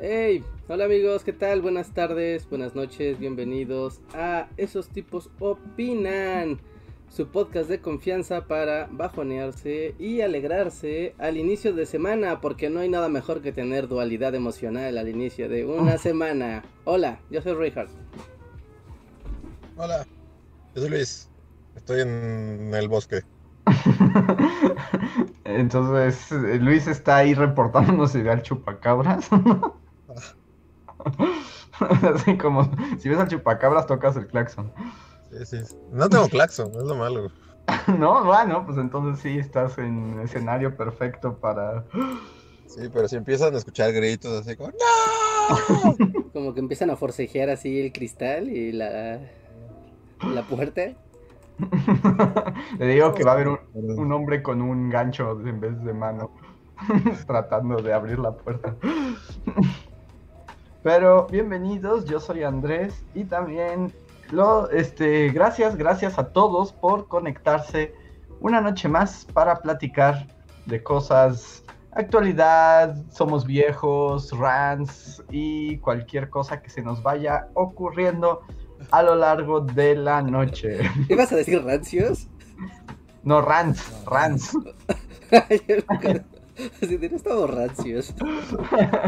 Hey, hola amigos, ¿qué tal? Buenas tardes, buenas noches, bienvenidos a Esos tipos opinan, su podcast de confianza para bajonearse y alegrarse al inicio de semana, porque no hay nada mejor que tener dualidad emocional al inicio de una semana. Hola, yo soy Richard. Hola, yo soy Luis, estoy en el bosque. Entonces, Luis está ahí reportándonos al chupacabras. Así como, si ves al chupacabras, tocas el claxon. Sí, sí. No tengo claxon, es lo malo. no, bueno, pues entonces sí estás en escenario perfecto para. Sí, pero si empiezan a escuchar gritos así como ¡No! como que empiezan a forcejear así el cristal y la, la puerta. Le digo que va a haber un, hombre con un gancho en vez de mano tratando de abrir la puerta. Pero bienvenidos, yo soy Andrés y también lo este gracias, gracias a todos por conectarse una noche más para platicar de cosas actualidad, somos viejos, rants y cualquier cosa que se nos vaya ocurriendo a lo largo de la noche. ¿Ibas a decir rancios? No, rants, rants. Así tienes todos rancios.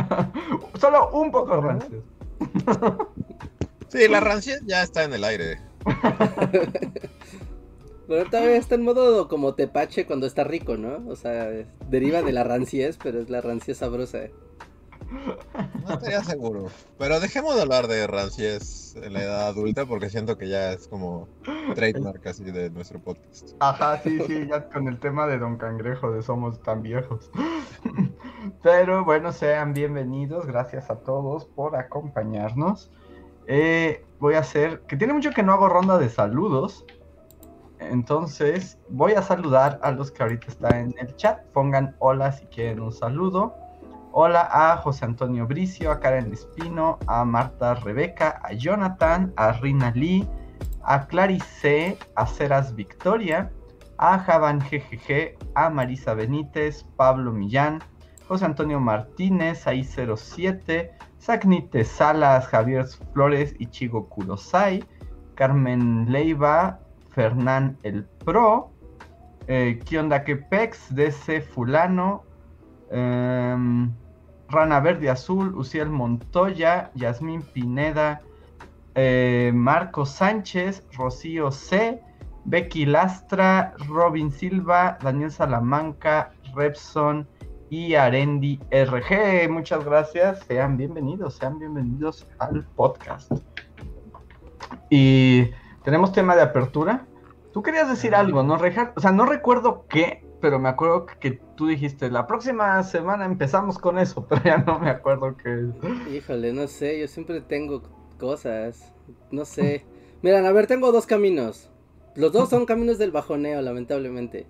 Solo un poco rancios. Sí, la rancia ya está en el aire. Pero todavía está en modo como tepache cuando está rico, ¿no? O sea, deriva de la ranciez, pero es la rancia sabrosa. No estaría seguro. Pero dejemos de hablar de ranciés en la edad adulta porque siento que ya es como trademark así de nuestro podcast. Ajá, sí, sí, ya con el tema de Don Cangrejo de somos tan viejos. Pero bueno, sean bienvenidos. Gracias a todos por acompañarnos. Eh, voy a hacer, que tiene mucho que no hago ronda de saludos. Entonces voy a saludar a los que ahorita están en el chat. Pongan hola si quieren un saludo. Hola a José Antonio Bricio, a Karen Espino, a Marta Rebeca, a Jonathan, a Rina Lee, a Clarice, a Ceras Victoria, a Javan GGG, a Marisa Benítez, Pablo Millán, José Antonio Martínez, AI07, Sacnite Salas, Javier Flores y Chigo Kurosai, Carmen Leiva, Fernán El Pro, eh, Kionda Kepex, DC Fulano, Em, Rana Verde Azul, Uciel Montoya, Yasmín Pineda, eh, Marco Sánchez, Rocío C, Becky Lastra, Robin Silva, Daniel Salamanca, Repson y Arendi RG. Muchas gracias, sean bienvenidos, sean bienvenidos al podcast. Y tenemos tema de apertura. Tú querías decir algo, ¿no, Rejar? O sea, no recuerdo qué, pero me acuerdo que tú dijiste, la próxima semana empezamos con eso, pero ya no me acuerdo qué Híjole, no sé, yo siempre tengo cosas, no sé. Miran, a ver, tengo dos caminos. Los dos son caminos del bajoneo, lamentablemente.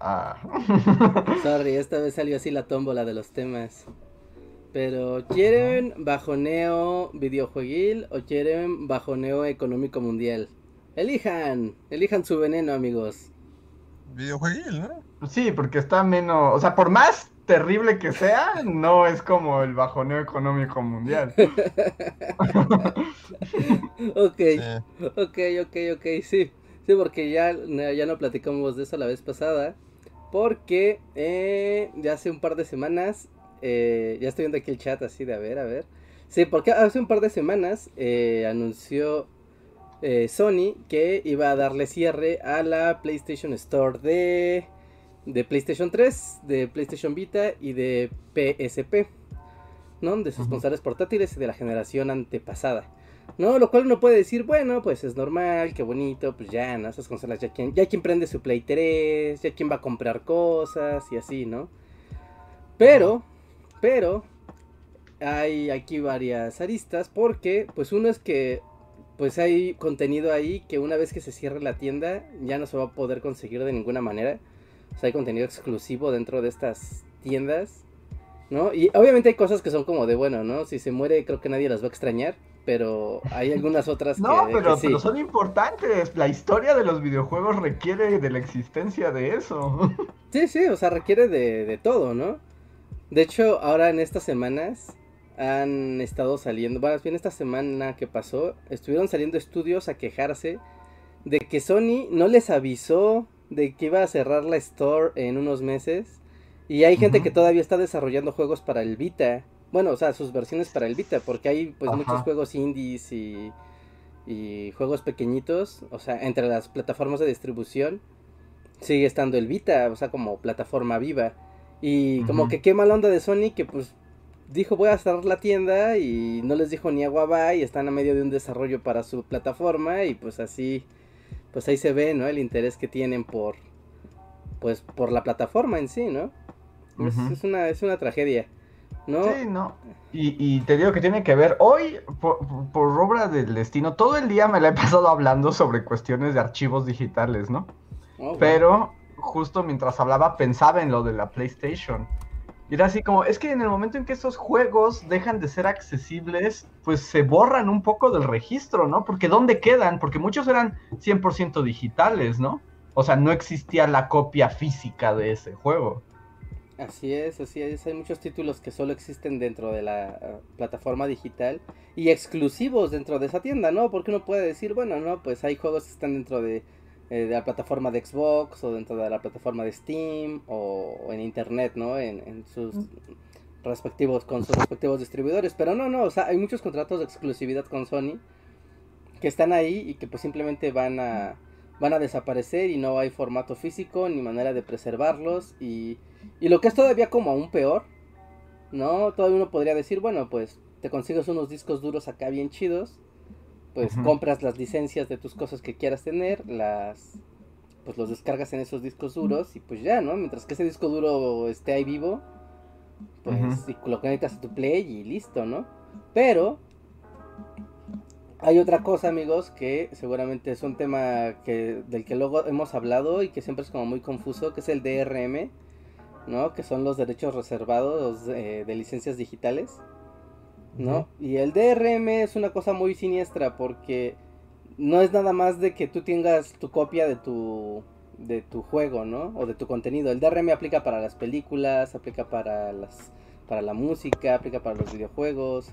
Ah. Sorry, esta vez salió así la tómbola de los temas. Pero, ¿quieren bajoneo videojueguil o quieren bajoneo económico mundial? Elijan, elijan su veneno, amigos videojueguil, ¿no? Sí, porque está menos, o sea, por más terrible que sea, no es como el bajoneo económico mundial. ok, ok, ok, ok, sí. Sí, porque ya, ya no platicamos de eso la vez pasada. Porque eh, ya hace un par de semanas, eh, ya estoy viendo aquí el chat así de a ver, a ver. Sí, porque hace un par de semanas eh, Sony que iba a darle cierre a la PlayStation Store de de PlayStation 3, de PlayStation Vita y de PSP, ¿no? De sus consolas portátiles de la generación antepasada. ¿No? Lo cual uno puede decir, bueno, pues es normal, qué bonito, pues ya, ¿no? Esas consolas ya quien, ya quien prende su Play 3, ya quien va a comprar cosas y así, ¿no? Pero, pero, hay aquí varias aristas porque, pues uno es que, pues hay contenido ahí que una vez que se cierre la tienda ya no se va a poder conseguir de ninguna manera. O sea, hay contenido exclusivo dentro de estas tiendas, ¿no? Y obviamente hay cosas que son como de, bueno, ¿no? Si se muere creo que nadie las va a extrañar, pero hay algunas otras no, que, pero, pero son importantes. La historia de los videojuegos requiere de la existencia de eso. Sí, sí, o sea, requiere de, de todo, ¿no? De hecho, ahora en estas semanas han estado saliendo, bueno, bien esta semana que pasó, estuvieron saliendo estudios a quejarse de que Sony no les avisó de que iba a cerrar la store en unos meses. Y hay gente que todavía está desarrollando juegos para el Vita. Bueno, o sea, sus versiones para el Vita, porque hay pues muchos juegos indies y, y juegos pequeñitos. O sea, entre las plataformas de distribución sigue estando el Vita, o sea, como plataforma viva. Y como que qué mala onda de Sony que pues dijo voy a cerrar la tienda y no les dijo ni agua va y están a medio de un desarrollo para su plataforma y pues así pues ahí se ve, ¿no? El interés que tienen por, pues, por la plataforma en sí, ¿no? es, una, es una tragedia, ¿no? Sí, no. Y, te digo que tiene que ver, hoy, por, obra del destino, todo el día me la he pasado hablando sobre cuestiones de archivos digitales, ¿no? Oh, Pero justo mientras hablaba pensaba en lo de la PlayStation. Y era así como, es que en el momento en que esos juegos dejan de ser accesibles, pues se borran un poco del registro, ¿no? Porque ¿dónde quedan? Porque muchos eran 100% digitales, ¿no? O sea, no existía la copia física de ese juego. Así es, así es. Hay muchos títulos que solo existen dentro de la eh, plataforma digital y exclusivos dentro de esa tienda, ¿no? Porque uno puede decir, bueno, no, pues hay juegos que están dentro de eh, de la plataforma de Xbox o dentro de la plataforma de Steam o, en internet, ¿no? En, sus respectivos, con sus respectivos distribuidores. Pero no, no, o sea, hay muchos contratos de exclusividad con Sony que están ahí y que pues simplemente van a, van a desaparecer y no hay formato físico ni manera de preservarlos y, y lo que es todavía como aún peor, ¿no? Todavía uno podría decir, bueno, pues te consigues unos discos duros acá bien chidos pues compras las licencias de tus cosas que quieras tener, las pues los descargas en esos discos duros y pues ya, ¿no? Mientras que ese disco duro esté ahí vivo, pues lo conectas a tu play y listo, ¿no? Pero hay otra cosa, amigos, que seguramente es un tema que del que luego hemos hablado y que siempre es como muy confuso, que es el DRM, ¿no? Que son los derechos reservados de licencias digitales. ¿No? Y el DRM es una cosa muy siniestra porque no es nada más de que tú tengas tu copia de tu de tu juego, ¿no? O de tu contenido. El DRM aplica para las películas, aplica para las para la música, aplica para los videojuegos,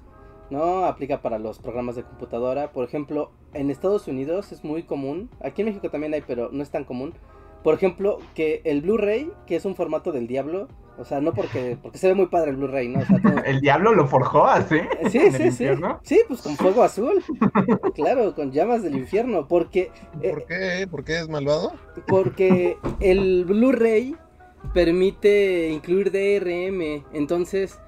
¿no? Aplica para los programas de computadora. Por ejemplo, en Estados Unidos es muy común, aquí en México también hay, pero no es tan común. Por ejemplo, que el Blu-ray, que es un formato del diablo, o sea, no porque, porque se ve muy padre el Blu-ray, ¿no? El diablo lo forjó así. Sí, sí, sí. Sí, pues con fuego azul. claro, con llamas del infierno. Porque. Eh, ¿Por qué? ¿Por qué es malvado? Porque el Blu-ray permite incluir DRM. Entonces,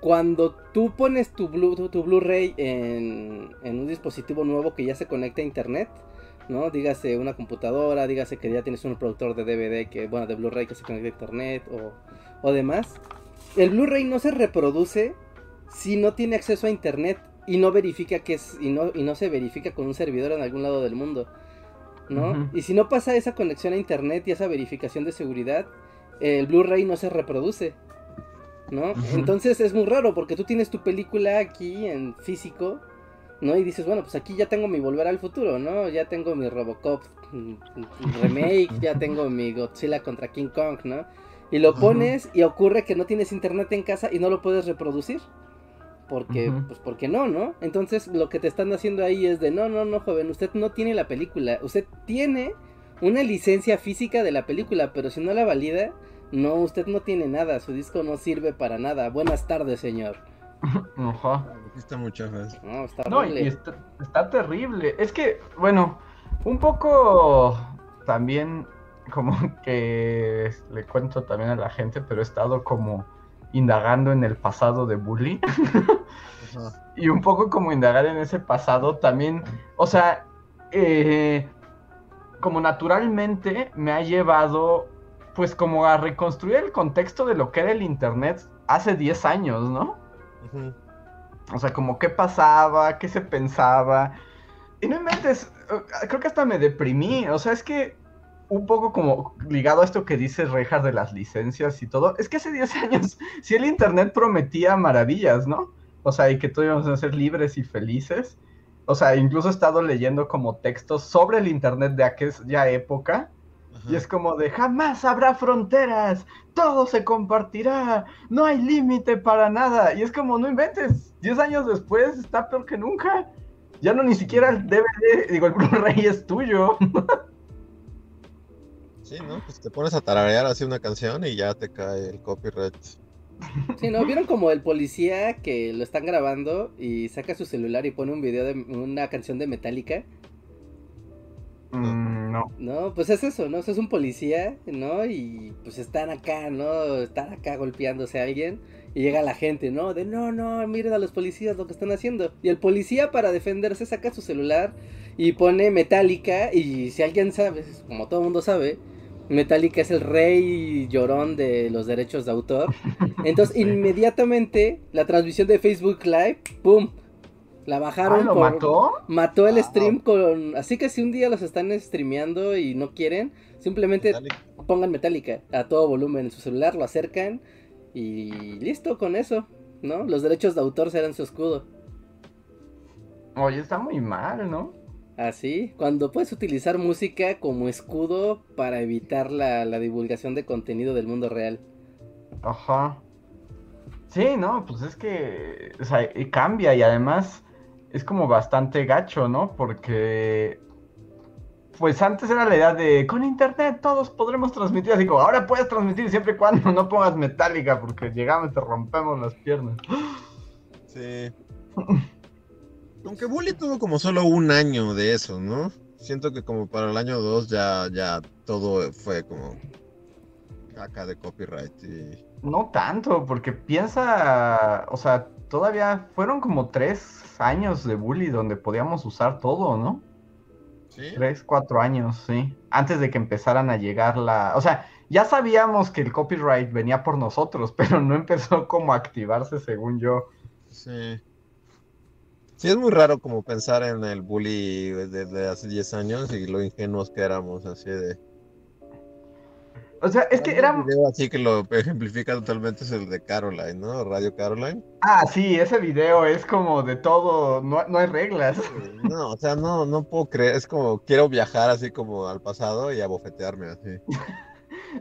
cuando tú pones tu Blu-ray tu Blu en, en un dispositivo nuevo que ya se conecta a internet. ¿no? Dígase una computadora, dígase que ya tienes un productor de DVD que, bueno, de Blu-ray que se conecta a internet o o demás, el Blu-ray no se reproduce si no tiene acceso a internet y no verifica que es y no, y no se verifica con un servidor en algún lado del mundo. ¿No? Y si no pasa esa conexión a internet y esa verificación de seguridad, el Blu-ray no se reproduce. ¿No? Entonces es muy raro porque tú tienes tu película aquí en físico, ¿no? Y dices, bueno, pues aquí ya tengo mi Volver al Futuro, ¿no? Ya tengo mi Robocop mm, remake, ya tengo mi Godzilla contra King Kong, ¿no? Y lo pones y ocurre que no tienes internet en casa y no lo puedes reproducir. Porque, Ujú. pues porque no, ¿no? Entonces lo que te están haciendo ahí es de, no, no, no, joven, usted no tiene la película, usted tiene una licencia física de la película, pero si no la valida, no, usted no tiene nada, su disco no sirve para nada. Buenas tardes, señor. Ajá. Está mucho más. No, está No, horrible. y está, está terrible. Es que, bueno, un poco también como que le cuento también a la gente, pero he estado como indagando en el pasado de Bully. Y un poco como indagar en ese pasado también, o sea, eh, como naturalmente me ha llevado pues como a reconstruir el contexto de lo que era el Internet hace 10 años, ¿no? O sea, como qué pasaba, qué se pensaba. Y no inventes, creo que hasta me deprimí. O sea, es que un poco como ligado a esto que dice Rejas de las licencias y todo, es que hace 10 años sí el Internet prometía maravillas, ¿no? O sea, y que todos íbamos a ser libres y felices. O sea, incluso he estado leyendo como textos sobre el Internet de aquella época. Ajá. Y es como de jamás habrá fronteras, todo se compartirá, no hay límite para nada. Y es como, no inventes, 10 años después está peor que nunca. Ya no ni siquiera el DVD, digo, el Blu-ray es tuyo. Sí, ¿no? Pues te pones a tararear así una canción y ya te cae el copyright. Sí, ¿no? ¿Vieron como el policía que lo están grabando y saca su celular y pone un video de una canción de Metallica? Mm, no. No, pues es eso, ¿no? O sea, es un policía, ¿no? Y pues están acá, ¿no? Están acá golpeándose a alguien y llega la gente, ¿no? De no, no, miren a los policías lo que están haciendo. Y el policía para defenderse saca su celular y pone Metallica y si alguien sabe, como todo el mundo sabe, Metallica es el rey llorón de los derechos de autor. Entonces, Sí. inmediatamente la transmisión de Facebook Live, ¡pum! La bajaron Ah, ¿lo por- mató? Mató el Wow. stream con. Así que si un día los están streameando y no quieren, simplemente Metallica. pongan Metallica a todo volumen en su celular, lo acercan y listo con eso, ¿no? Los derechos de autor serán su escudo. Oye, está muy mal, ¿no? Así, cuando puedes utilizar música como escudo para evitar la, la divulgación de contenido del mundo real. Ajá. Sí, no, pues es que, o sea, y cambia y además es como bastante gacho, ¿no? Porque, pues antes era la idea de, con internet todos podremos transmitir, así como, ahora puedes transmitir siempre y cuando no pongas metálica, porque llegamos y te rompemos las piernas. Sí. Aunque Bully tuvo como solo un año de eso, ¿no? Siento que como para el año 2 ya, ya todo fue como caca de copyright y... No tanto, porque piensa, o sea, todavía fueron como tres años de bully donde podíamos usar todo, ¿no? ¿Sí? Tres, cuatro años, sí. Antes de que empezaran a llegar la... O sea, ya sabíamos que el copyright venía por nosotros, pero no empezó como a activarse según yo. Sí. Sí, es muy raro como pensar en el bully desde hace 10 años y lo ingenuos que éramos, así de... O sea, es que era... Video así que lo ejemplifica totalmente es el de Caroline, ¿no? Radio Caroline. Ah, sí, ese video es como de todo, no, no hay reglas. No, o sea, no, no puedo creer, es como quiero viajar así como al pasado y abofetearme así.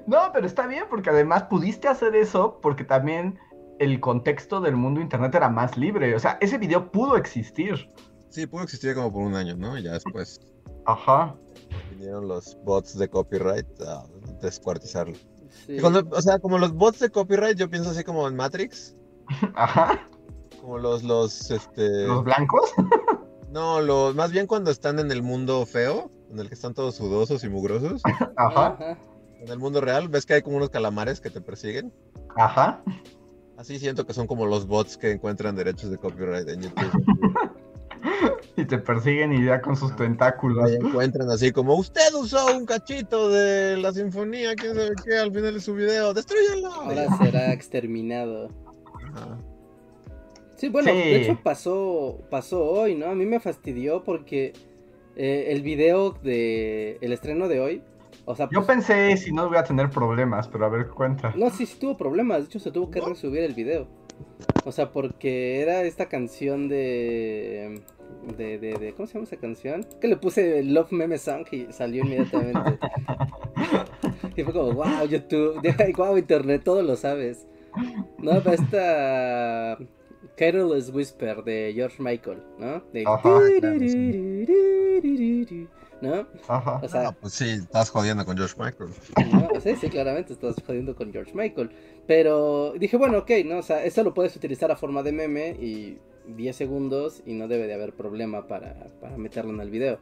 No, pero está bien, porque además pudiste hacer eso porque también el contexto del mundo internet era más libre. O sea, ese video pudo existir. Sí, pudo existir como por un año, ¿no? Y ya después Ajá. vinieron los bots de copyright a descuartizarlo. Sí. Y cuando- o sea, como los bots de copyright, yo pienso así como en Matrix, Ajá. como los, los, este... ¿Los blancos? No, los, más bien cuando están en el mundo feo, en el que están todos sudosos y mugrosos. Ajá. Ajá. En el mundo real, ves que hay como unos calamares que te persiguen. Ajá. Así siento que son como los bots que encuentran derechos de copyright en YouTube. Y te persiguen y ya con sus tentáculos. Ahí encuentran así como, usted usó un cachito de la sinfonía, quién sabe qué, al final de su video, destruyanlo. Ahora será exterminado. Ajá. Sí, bueno, Sí. de hecho pasó, pasó hoy, ¿no? A mí me fastidió porque eh, el video de el estreno de hoy, o sea, Yo pues, pensé si no voy a tener problemas, pero a ver, cuenta. no, sí, sí tuvo problemas, de hecho se tuvo que resubir el video. O sea, porque era esta canción de, de, de, de- ¿cómo se llama esa canción? Que le puse Love Meme Song y salió inmediatamente. Y fue como, wow, YouTube, wow, Internet, todo lo sabes. No, pero esta Careless Whisper de George Michael, ¿no? De... Ajá, claro, ¿No? Ajá. O sea, Ah, pues sí, estás jodiendo con George Michael. ¿no? Sí, sí, claramente estás jodiendo con George Michael. Pero dije, bueno, ok, ¿no? O sea, esto lo puedes utilizar a forma de meme y 10 segundos y no debe de haber problema para, para meterlo en el video.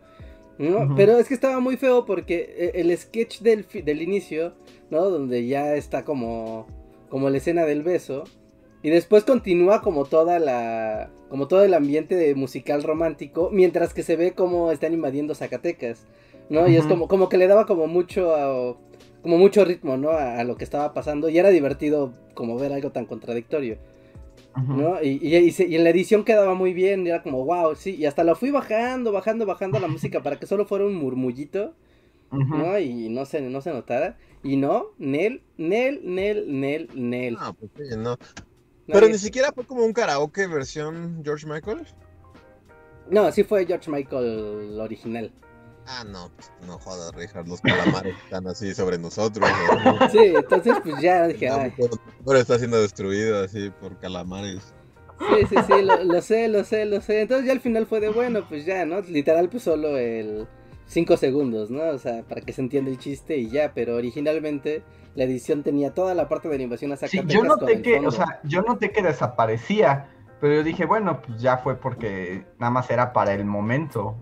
¿no? Ujú. Pero es que estaba muy feo porque eh, el sketch del, del inicio, ¿no? Donde ya está como, como la escena del beso. Y después continúa como toda la. como todo el ambiente de musical romántico. Mientras que se ve como están invadiendo Zacatecas. ¿No? Y es como, como que le daba como mucho a- como mucho ritmo, ¿no? A, a lo que estaba pasando. Y era divertido como ver algo tan contradictorio. ¿no? Y, y- y se- y en la edición quedaba muy bien, y era como, wow, sí, y hasta lo fui bajando, bajando, bajando la música para que solo fuera un murmullito. ¿no? Y no se, no se notara. Y no, Nel, Nel, Nel, Nel, Nel. Ah, pues sí, no. Pero ni siquiera fue como un karaoke versión George Michael. No, sí fue George Michael original. Ah, no, pues no jodas, Richard, los calamares están así sobre nosotros. ¿no? Sí, entonces pues ya dije, ay, Ahora está siendo destruido así por calamares. sí, sí, sí, lo, lo sé, lo sé, lo sé. Entonces ya al final fue de bueno, pues ya, ¿no? Literal pues solo el 5 segundos, ¿no? O sea, para que se entienda el chiste y ya, pero originalmente la edición tenía toda la parte de animación a Sí, Zacatecas yo noté que, o sea, yo noté que desaparecía, pero yo dije, bueno, pues ya fue porque nada más era para el momento.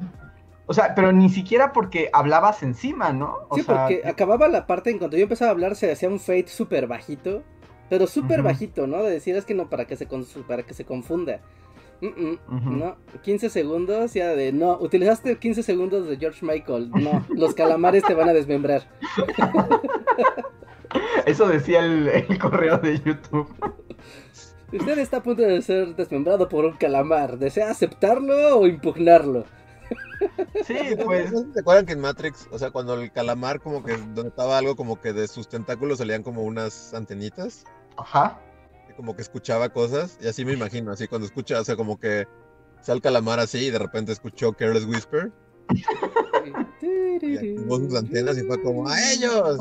O sea, pero ni siquiera porque hablabas encima, ¿no? O Sí, sea, porque acababa la parte en cuanto yo empezaba a hablar se hacía un fade súper bajito, pero súper bajito, ¿no? De decir es que no, para que se, para que se confunda. Mm, mm. No, 15 segundos ya de no, utilizaste 15 segundos de George Michael, no, los calamares te van a desmembrar. Eso decía el, el correo de YouTube. Usted está a punto de ser desmembrado por un calamar, ¿desea aceptarlo o impugnarlo? Sí, ¿No- pues, ¿no ¿Se acuerdan que en Matrix, o sea, cuando el calamar como que donde estaba algo como que de sus tentáculos salían como unas antenitas? ajá. y como que escuchaba cosas, y así me imagino, así cuando escucha, o sea, como que sale el calamar así y de repente escuchó Careless Whisper y activó sus antenas y fue como ¡a ellos!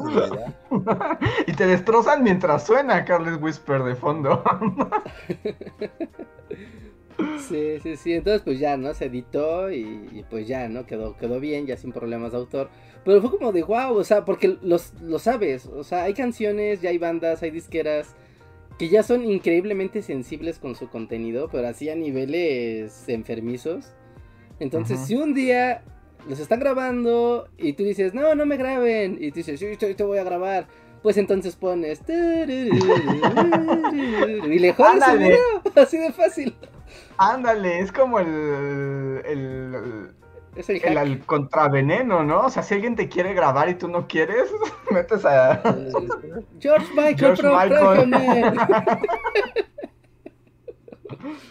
Y te destrozan mientras suena Carles Whisper de fondo. Sí, sí, sí. Entonces, pues ya, ¿no? Se editó y, y pues ya, ¿no? Quedó, quedó bien, ya sin problemas de autor. Pero fue como de wow, o sea, porque los, lo sabes. O sea, hay canciones, ya hay bandas, hay disqueras que ya son increíblemente sensibles con su contenido, pero así a niveles enfermizos. Entonces, si un día los están grabando y tú dices, no, no me graben, y tú dices, sí, te, te voy a grabar. Pues entonces pones. Y le jodes el Ándale. video, así de fácil. Ándale, es como el, el, Es el el, contraveneno, ¿no? O sea, si alguien te quiere grabar y tú no quieres, metes a... George Michael, George. Michael.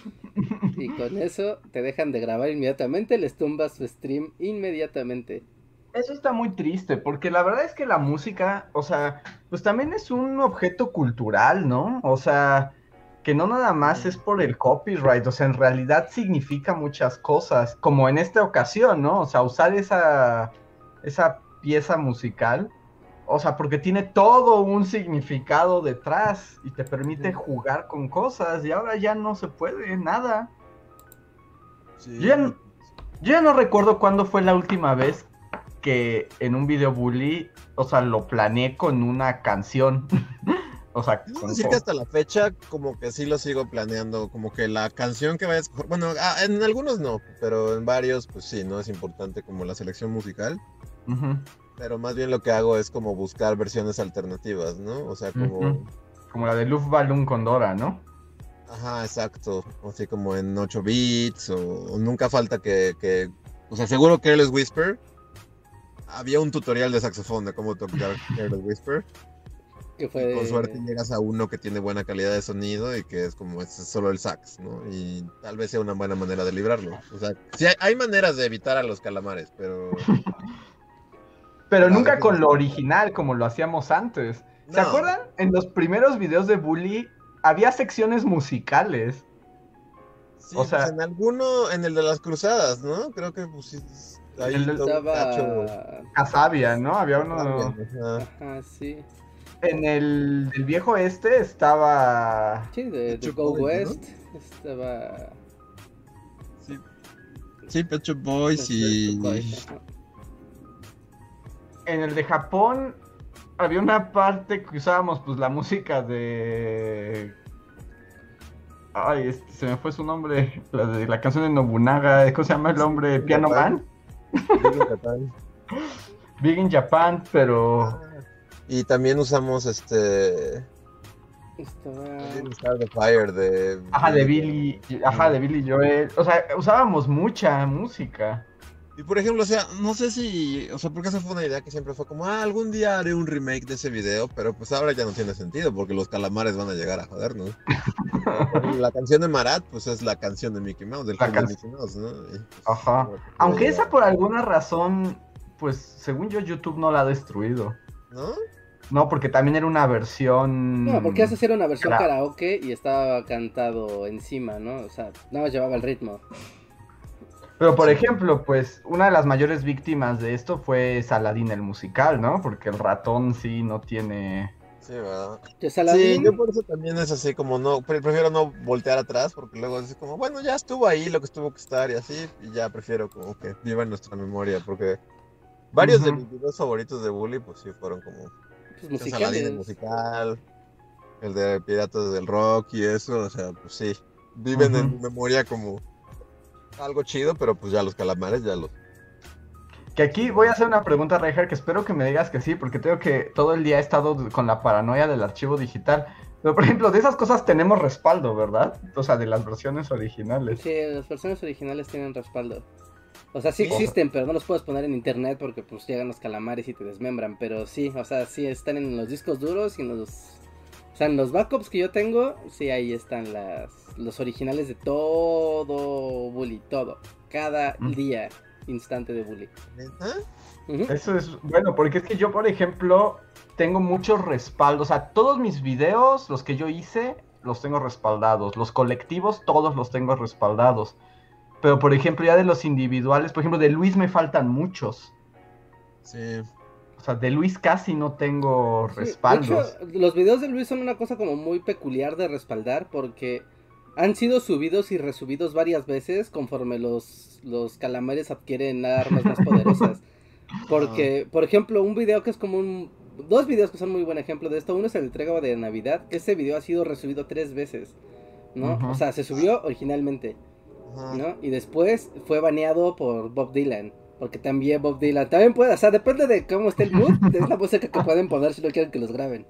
y con eso te dejan de grabar inmediatamente, les tumbas su stream inmediatamente. Eso está muy triste, porque la verdad es que la música, o sea, pues también es un objeto cultural, ¿no? O sea, que no nada más es por el copyright, o sea, en realidad significa muchas cosas, como en esta ocasión, ¿no? O sea, usar esa, esa pieza musical, o sea, porque tiene todo un significado detrás y te permite jugar con cosas y ahora ya no se puede nada. Sí. Yo ya no- Yo ya no recuerdo cuándo fue la última vez que en un video bully, o sea, lo planeé con una canción. o sea, Debo con- decir que hasta la fecha como que sí lo sigo planeando, como que la canción que vaya a escoger, bueno, ah, en algunos no, pero en varios pues sí, no es importante como la selección musical, Ujú, pero más bien lo que hago es como buscar versiones alternativas, ¿no? O sea, como... Como la de Luftballon con Dora, ¿no? Ajá, exacto. Así como en 8 bits o, o nunca falta que, que- O sea, seguro Careless Whisper. Había un tutorial de saxofón de cómo tocar Careless Whisper. Que fue Con suerte llegas a uno que tiene buena calidad de sonido y que es como es solo el sax, ¿no? Y tal vez sea una buena manera de librarlo. O sea, sí hay, hay maneras de evitar a los calamares, pero... Pero nunca con lo original, como lo hacíamos antes. ¿Se acuerdan? En los primeros videos de bully había secciones musicales. Sí, O sea- pues en alguno, en el de las cruzadas, ¿no? Creo que pues, Ahí El-. Estaba. Casabia, ¿no? Había uno. Ajá. Ajá, sí. En el, el viejo este estaba. Sí, de, de Go Boys, ¿no? West. Estaba. Sí. Sí, Pet Shop Boys y. En el de Japón había una parte que usábamos, pues la música de. Ay, este, se me fue su nombre. La de la canción de Nobunaga. ¿Cómo se llama el hombre? Piano Man. Big in Japan. Big in Japan, pero. Y también usamos este. Estaba. The Fire de. Ajá, de Billy. Ajá, de Billy Joel. O sea, usábamos mucha música. Y por ejemplo, o sea, no sé si, o sea, porque esa fue una idea que siempre fue como, ah, algún día haré un remake de ese video, pero pues ahora ya no tiene sentido, porque los calamares van a llegar a jodernos. La canción de Marat, pues es la canción de Mickey Mouse, del La de Mickey Mouse, ¿no? Y, pues, Ajá. Aunque esa por alguna razón, pues según yo, YouTube no la ha destruido. ¿No? No, porque también era una versión. No, porque esa era una versión Claro. karaoke y estaba cantado encima, ¿no? O sea, nada más llevaba el ritmo. Pero por ejemplo, pues una de las mayores víctimas de esto fue Saladín el musical, ¿no? Porque el ratón sí no tiene. Sí, ¿verdad? Que Sí, yo por eso también es así como no, pre- prefiero no voltear atrás, porque luego es como, bueno, ya estuvo ahí lo que estuvo que estar y así, y ya prefiero como que viva en nuestra memoria, porque varios de mis videos favoritos de Bully, pues sí, fueron como pues el Saladín el musicales. musical, el de Piratas del Rock y eso, o sea, pues sí, viven en mi memoria como algo chido, pero pues ya los calamares ya los... Que aquí voy a hacer una pregunta, Reijer, que espero que me digas que sí, porque tengo que todo el día he estado con la paranoia del archivo digital. Pero por ejemplo, de esas cosas tenemos respaldo, ¿verdad? O sea, de las versiones originales. Sí, las versiones originales tienen respaldo. O sea, sí Sí. existen, pero no los puedes poner en internet porque pues llegan los calamares y te desmembran. Pero sí, o sea, sí están en los discos duros y en los... O sea, en los backups que yo tengo, sí ahí están las los originales de todo Bully, todo. Cada Mm. día, instante de Bully. Eso es bueno, porque es que yo, por ejemplo, tengo muchos respaldos. O sea, todos mis videos, los que yo hice, los tengo respaldados. Los colectivos, todos los tengo respaldados. Pero, por ejemplo, ya de los individuales, por ejemplo, de Luis me faltan muchos. Sí. O sea, de Luis casi no tengo Sí, respaldos. hecho, los videos de Luis son una cosa como muy peculiar de respaldar porque han sido subidos y resubidos varias veces conforme los, los calamares adquieren armas más poderosas. Porque, por ejemplo, un video que es como un... Dos videos que son muy buen ejemplo de esto. Uno es el entrega de Navidad, ese video ha sido resubido tres veces. ¿No? O sea, se subió originalmente. ¿no? Y después fue baneado por Bob Dylan. Porque también Bob Dylan también puede, o sea, depende de cómo esté el mood, es la música que pueden poner si no quieren que los graben.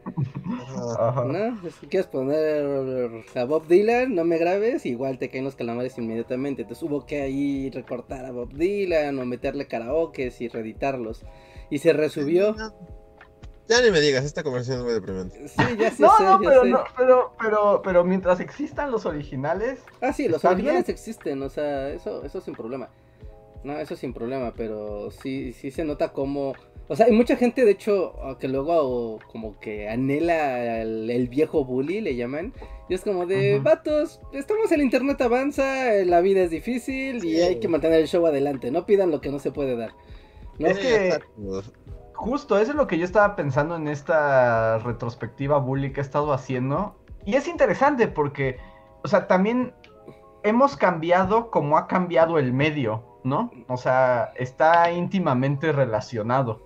Ajá. Ajá. ¿No? Si quieres poner a Bob Dylan, no me grabes, igual te caen los calamares inmediatamente. Entonces hubo que ahí recortar a Bob Dylan o meterle karaoke y reeditarlos. Y se resubió. Ya ni me digas, esta conversación es muy deprimente. Sí, ya sé, No, sé, no, ya pero, sé. no, pero, pero, pero mientras existan los originales, Ah, sí, los originales bien. existen, o sea, eso, eso sin problema. No, eso sin problema, pero sí, sí se nota como... O sea, hay mucha gente, de hecho, que luego como que anhela el, el viejo bully, le llaman. Y es como de, Ujú. vatos, estamos, el internet avanza, la vida es difícil y hay que mantener el show adelante. No pidan lo que no se puede dar. ¿no? Es que-. Justo, eso es lo que yo estaba pensando en esta retrospectiva bully que he estado haciendo. Y es interesante porque, o sea, también hemos cambiado como ha cambiado el medio, ¿no? O sea, está íntimamente relacionado.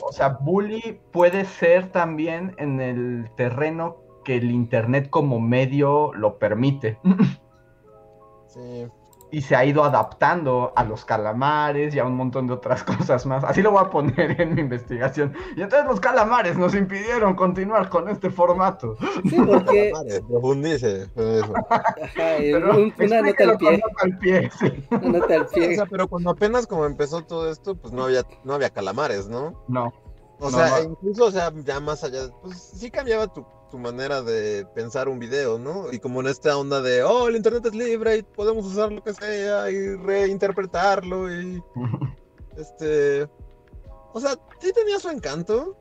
O sea, bully puede ser también en el terreno que el internet como medio lo permite. Sí. Y se ha ido adaptando a los calamares y a un montón de otras cosas más. Así lo voy a poner en mi investigación. Y entonces los calamares nos impidieron continuar con este formato. Sí, porque... Calamares, profundice eso. Pero un- una nota al pie. nota al pie, sí. Una nota al o pie. sea, pero cuando apenas como empezó todo esto, pues no había, no había calamares, ¿no? No. O No, sea, no. incluso, o sea, ya más allá, pues sí cambiaba tu, tu manera de pensar un video, ¿no? Y como en esta onda de, oh, el internet es libre y podemos usar lo que sea y reinterpretarlo y, este, o sea, sí tenía su encanto,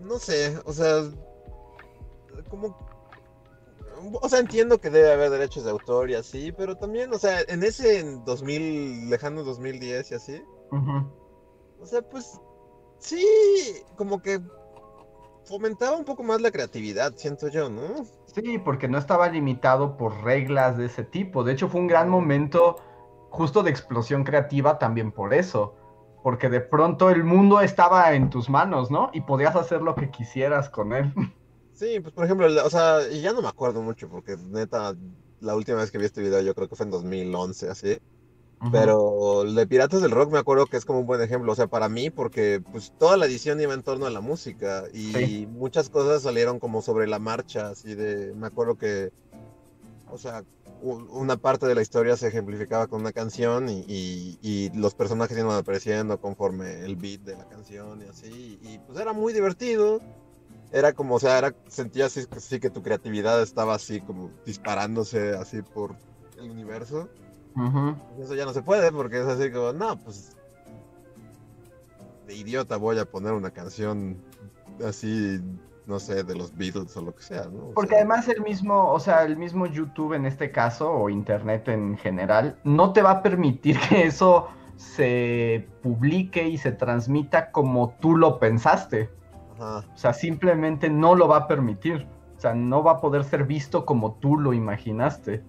no sé, o sea, como, o sea, entiendo que debe haber derechos de autor y así, pero también, o sea, en ese en 2000, lejano 2010 y así, o sea, pues sí, como que fomentaba un poco más la creatividad, siento yo, ¿no? Sí, porque no estaba limitado por reglas de ese tipo. De hecho, fue un gran momento justo de explosión creativa también por eso. Porque de pronto el mundo estaba en tus manos, ¿no? Y podías hacer lo que quisieras con él. Sí, pues por ejemplo, o sea, y ya no me acuerdo mucho, porque neta, la última vez que vi este video yo creo que fue en 2011, así. Pero el de Piratas del Rock me acuerdo que es como un buen ejemplo, o sea, para mí, porque pues toda la edición iba en torno a la música y muchas cosas salieron como sobre la marcha, así de, me acuerdo que, o sea, una parte de la historia se ejemplificaba con una canción y, los personajes iban apareciendo conforme el beat de la canción y así, y pues era muy divertido. Era como, o sea, era, sentías así, que tu creatividad estaba así como disparándose así por el universo. Eso ya no se puede porque es así como, no, pues de idiota voy a poner una canción así, no sé, de los Beatles o lo que sea, ¿no? porque además el mismo, o sea, el mismo YouTube en este caso, o Internet en general, no te va a permitir que eso se publique y se transmita como tú lo pensaste. O sea, simplemente no lo va a permitir. O sea, no va a poder ser visto como tú lo imaginaste.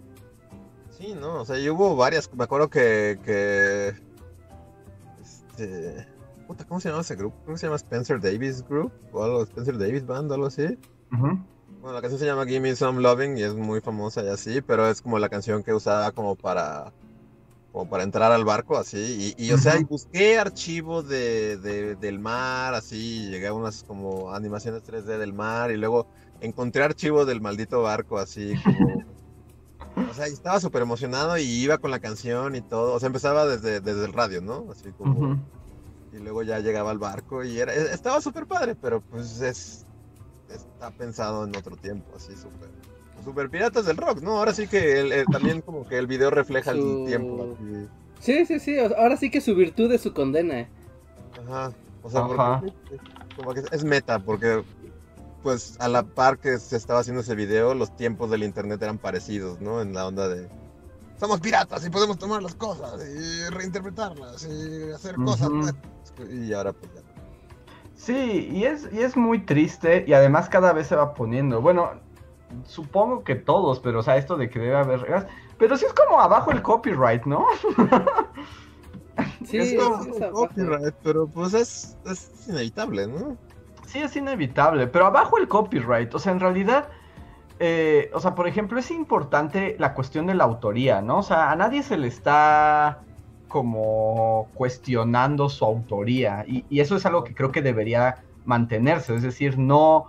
Sí, no, o sea, y hubo varias, me acuerdo que, que este, puta, ¿cómo se llama ese grupo? ¿Cómo se llama Spencer Davis Group? O algo, Spencer Davis Band, o algo así. Bueno, la canción se llama Give Me Some Loving y es muy famosa y así, pero es como la canción que usaba como para como para entrar al barco, así, y, o sea, y busqué archivos de, de, del mar, así, llegué a unas como animaciones 3D del mar, y luego encontré archivos del maldito barco, así, como, O sea, estaba súper emocionado y iba con la canción y todo. O sea, empezaba desde, desde el radio, ¿no? Así como. Y luego ya llegaba al barco y era, e, estaba súper padre, pero pues es. Está pensado en otro tiempo, así súper. Super piratas del rock, ¿no? Ahora sí que también como que el video refleja el tiempo. Sí, sí, sí. Ahora sí que su virtud es su condena. Ajá. O sea, como que es meta, porque pues a la par que se estaba haciendo ese video, los tiempos del internet eran parecidos, ¿no? En la onda de somos piratas y podemos tomar las cosas y reinterpretarlas y hacer cosas. Y ahora pues ya. Sí, y es, y es muy triste y además cada vez se va poniendo. Bueno, supongo que todos, pero o sea, esto de que debe haber reglas. Pero sí es como abajo el copyright, ¿no? sí, es como copyright, pero pues es, es inevitable, ¿no? Sí, es inevitable, pero abajo el copyright, o sea, en realidad, eh, o sea, por ejemplo, es importante la cuestión de la autoría, ¿no? O sea, a nadie se le está como cuestionando su autoría y, y eso es algo que creo que debería mantenerse, es decir, no,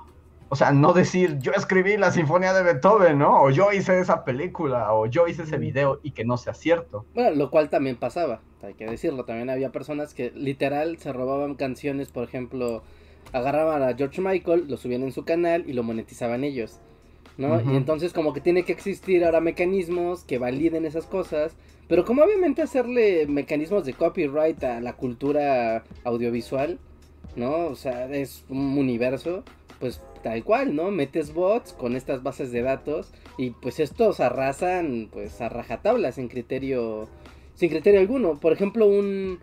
o sea, no decir yo escribí la sinfonía de Beethoven, ¿no? O yo hice esa película, o yo hice ese video y que no sea cierto. Bueno, lo cual también pasaba, hay que decirlo, también había personas que literal se robaban canciones, por ejemplo, agarraban a George Michael, lo subían en su canal y lo monetizaban ellos. ¿no? Y entonces como que tiene que existir ahora mecanismos que validen esas cosas, pero como obviamente hacerle mecanismos de copyright a la cultura audiovisual, ¿no? O sea, es un universo, pues tal cual, ¿no? Metes bots con estas bases de datos y pues estos arrasan pues a rajatabla sin criterio sin criterio alguno. Por ejemplo, un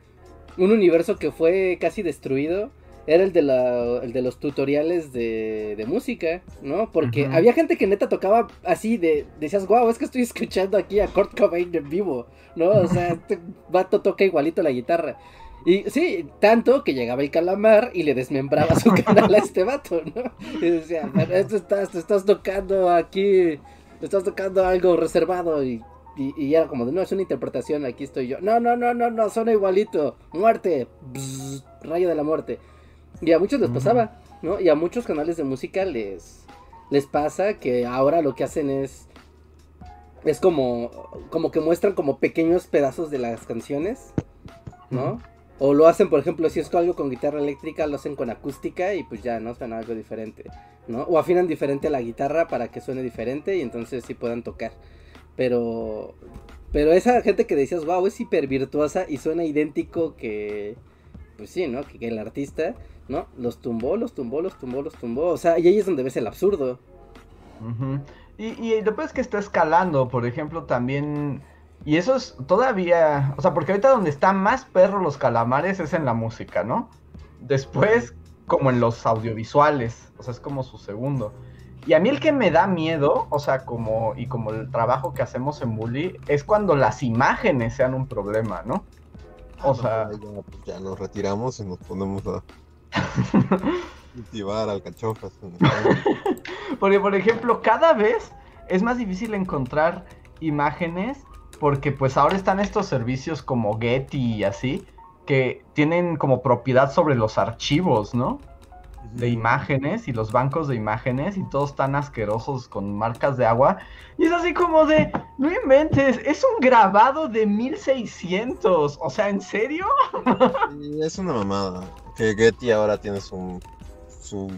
un universo que fue casi destruido era el de, la, el de los tutoriales de, de música, ¿no? Porque había gente que neta tocaba así de, decías, wow, es que estoy escuchando aquí a Kurt Cobain en vivo, ¿no? O sea, este vato toca igualito la guitarra. Y sí, tanto que llegaba el calamar y le desmembraba su canal a este vato, ¿no? Y decía, esto estás, estás tocando aquí, estás tocando algo reservado y, y, era como de, no, es una interpretación, aquí estoy yo. No, no, no, no, no, suena igualito. Muerte, rayo de la muerte. Y a muchos les pasaba, ¿no? Y a muchos canales de música les, les pasa que ahora lo que hacen es. Es como. Como que muestran como pequeños pedazos de las canciones, ¿no? O lo hacen, por ejemplo, si es algo con guitarra eléctrica, lo hacen con acústica y pues ya, ¿no? Suena algo diferente, ¿no? O afinan diferente la guitarra para que suene diferente y entonces sí puedan tocar. Pero. Pero esa gente que decías, wow, es hiper virtuosa y suena idéntico que. Pues sí, ¿no? Que, que el artista ¿no? Los tumbó, los tumbó, los tumbó, los tumbó. O sea, y ahí es donde ves el absurdo. Y, y lo peor es que está escalando, por ejemplo, también... Y eso es todavía... O sea, porque ahorita donde están más perros los calamares es en la música, ¿no? Después, como en los audiovisuales. O sea, es como su segundo. Y a mí el que me da miedo, o sea, como... Y como el trabajo que hacemos en Bully, es cuando las imágenes sean un problema, ¿no? O sea... Ya, pues, ya nos retiramos y nos ponemos a cultivar alcachofas. Porque, por ejemplo, cada vez es más difícil encontrar imágenes porque pues ahora están estos servicios como Getty y así que tienen como propiedad sobre los archivos, ¿no? De imágenes y los bancos de imágenes y todos tan asquerosos con marcas de agua. Y es así como de, no inventes, es un grabado de 1600. O sea, ¿en serio? Es una mamada. Que Getty ahora tiene su, su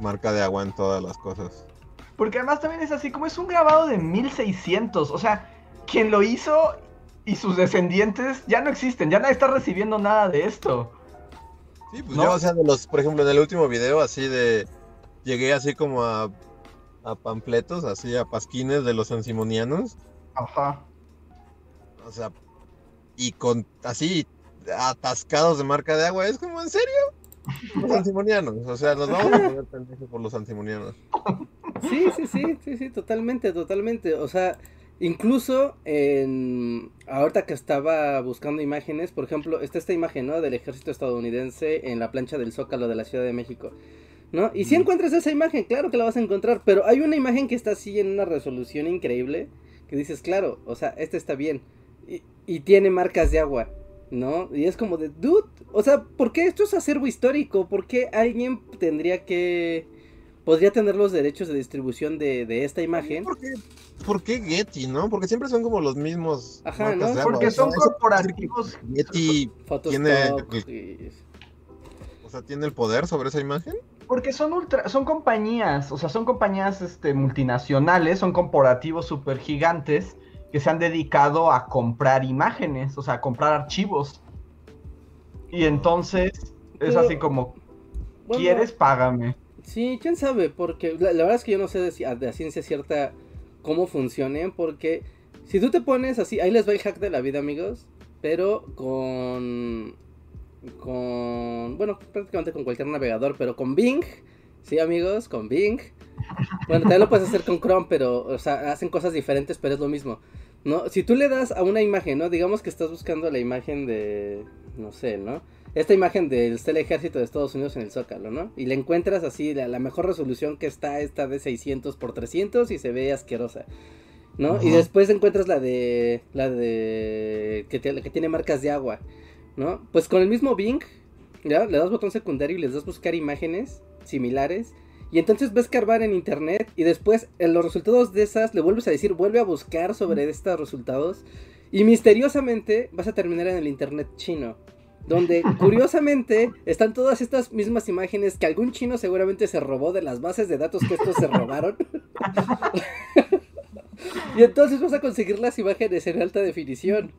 marca de agua en todas las cosas. Porque además también es así como es un grabado de 1600. O sea, quien lo hizo y sus descendientes ya no existen. Ya nadie está recibiendo nada de esto. Sí, pues ¿No? yo, o sea, de los, por ejemplo, en el último video, así de. Llegué así como a, a pampletos, así a pasquines de los ansimonianos. Ajá. O sea, y con así atascados de marca de agua. Es como, ¿en serio? Los ansimonianos. O sea, nos vamos a poner pendejos por los ansimonianos. Sí, sí, sí, sí, sí, totalmente, totalmente. O sea, incluso en ahorita que estaba buscando imágenes, por ejemplo, está esta imagen, ¿no? Del ejército estadounidense en la plancha del Zócalo de la Ciudad de México. ¿No? Y si encuentras esa imagen, claro que la vas a encontrar, pero hay una imagen que está así en una resolución increíble, que dices, claro, o sea, esta está bien, y, y tiene marcas de agua, ¿no? Y es como de, dude, o sea, ¿por qué esto es acervo histórico? ¿Por qué alguien tendría que, podría tener los derechos de distribución de, de esta imagen? ¿Por qué, por qué Getty, no? Porque siempre son como los mismos. Ajá, ¿no? Porque O sea, son corporativos. Getty, Tiene- o sea, tiene el poder sobre esa imagen. Porque son ultra, son compañías, o sea, son compañías este, multinacionales, son corporativos super gigantes que se han dedicado a comprar imágenes, o sea, a comprar archivos. Y entonces es así como, Bueno, ¿quieres? Págame. Sí, quién sabe, porque la, la verdad es que yo no sé de, de ciencia cierta cómo funcionen, porque si tú te pones así, ahí les va el hack de la vida, amigos, pero con con bueno, prácticamente con cualquier navegador, pero con Bing, sí, amigos, con Bing. Bueno, también lo puedes hacer con Chrome, pero o sea, hacen cosas diferentes, pero es lo mismo. ¿No? Si tú le das a una imagen, ¿no? Digamos que estás buscando la imagen de no sé, ¿no? esta imagen del está el ejército de Estados Unidos en el Zócalo, ¿no? Y le encuentras así la, la mejor resolución que está esta de 600 por 300 y se ve asquerosa, ¿no? Y después encuentras la de la de que, te- que tiene marcas de agua, ¿no? Pues con el mismo Bing, ¿ya? Le das botón secundario y les das buscar imágenes similares y entonces ves carbar en internet y después en los resultados de esas le vuelves a decir, vuelve a buscar sobre estos resultados y misteriosamente vas a terminar en el internet chino. Donde curiosamente están todas estas mismas imágenes que algún chino seguramente se robó de las bases de datos que estos se robaron. y entonces vas a conseguir las imágenes en alta definición.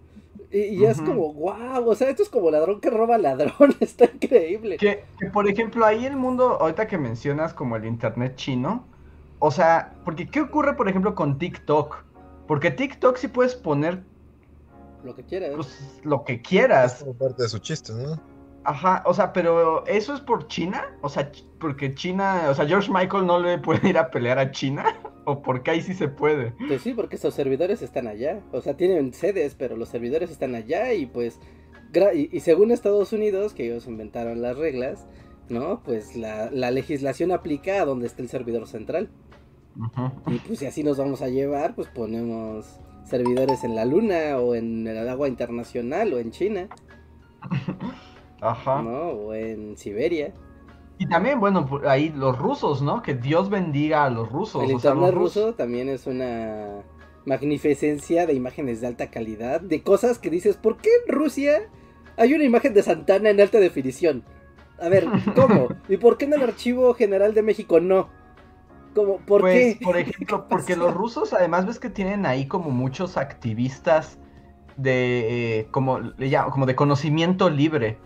Y, y es como, wow, o sea, esto es como ladrón que roba ladrón, está increíble. Que, que, por ejemplo, ahí el mundo, ahorita que mencionas como el internet chino, o sea, porque ¿qué ocurre, por ejemplo, con TikTok? Porque TikTok sí puedes poner Lo que quieras. pues, lo que Es quieras. como parte de su chiste, ¿no? Ajá, o sea, pero ¿eso es por China? O sea, porque China, o sea, George Michael no le puede ir a pelear a China, o porque ahí sí se puede. Pues sí, porque esos servidores están allá. O sea, tienen sedes, pero los servidores están allá y pues... Y, y según Estados Unidos, que ellos inventaron las reglas, ¿no? Pues la, la legislación aplica a donde está el servidor central. Y pues si así nos vamos a llevar, pues ponemos servidores en la luna o en el agua internacional o en China, Ajá. ¿no? O en Siberia. Y también, bueno, ahí los rusos, ¿no? Que Dios bendiga a los rusos. El o sea, internet rusos- ruso también es una magnificencia de imágenes de alta calidad, de cosas que dices, ¿por qué en Rusia hay una imagen de Santana en alta definición? A ver, ¿cómo? ¿Y por qué en el archivo general de México no? ¿Cómo? ¿Por pues, qué? por ejemplo, porque los rusos además ves que tienen ahí como muchos activistas de eh, como como de conocimiento libre.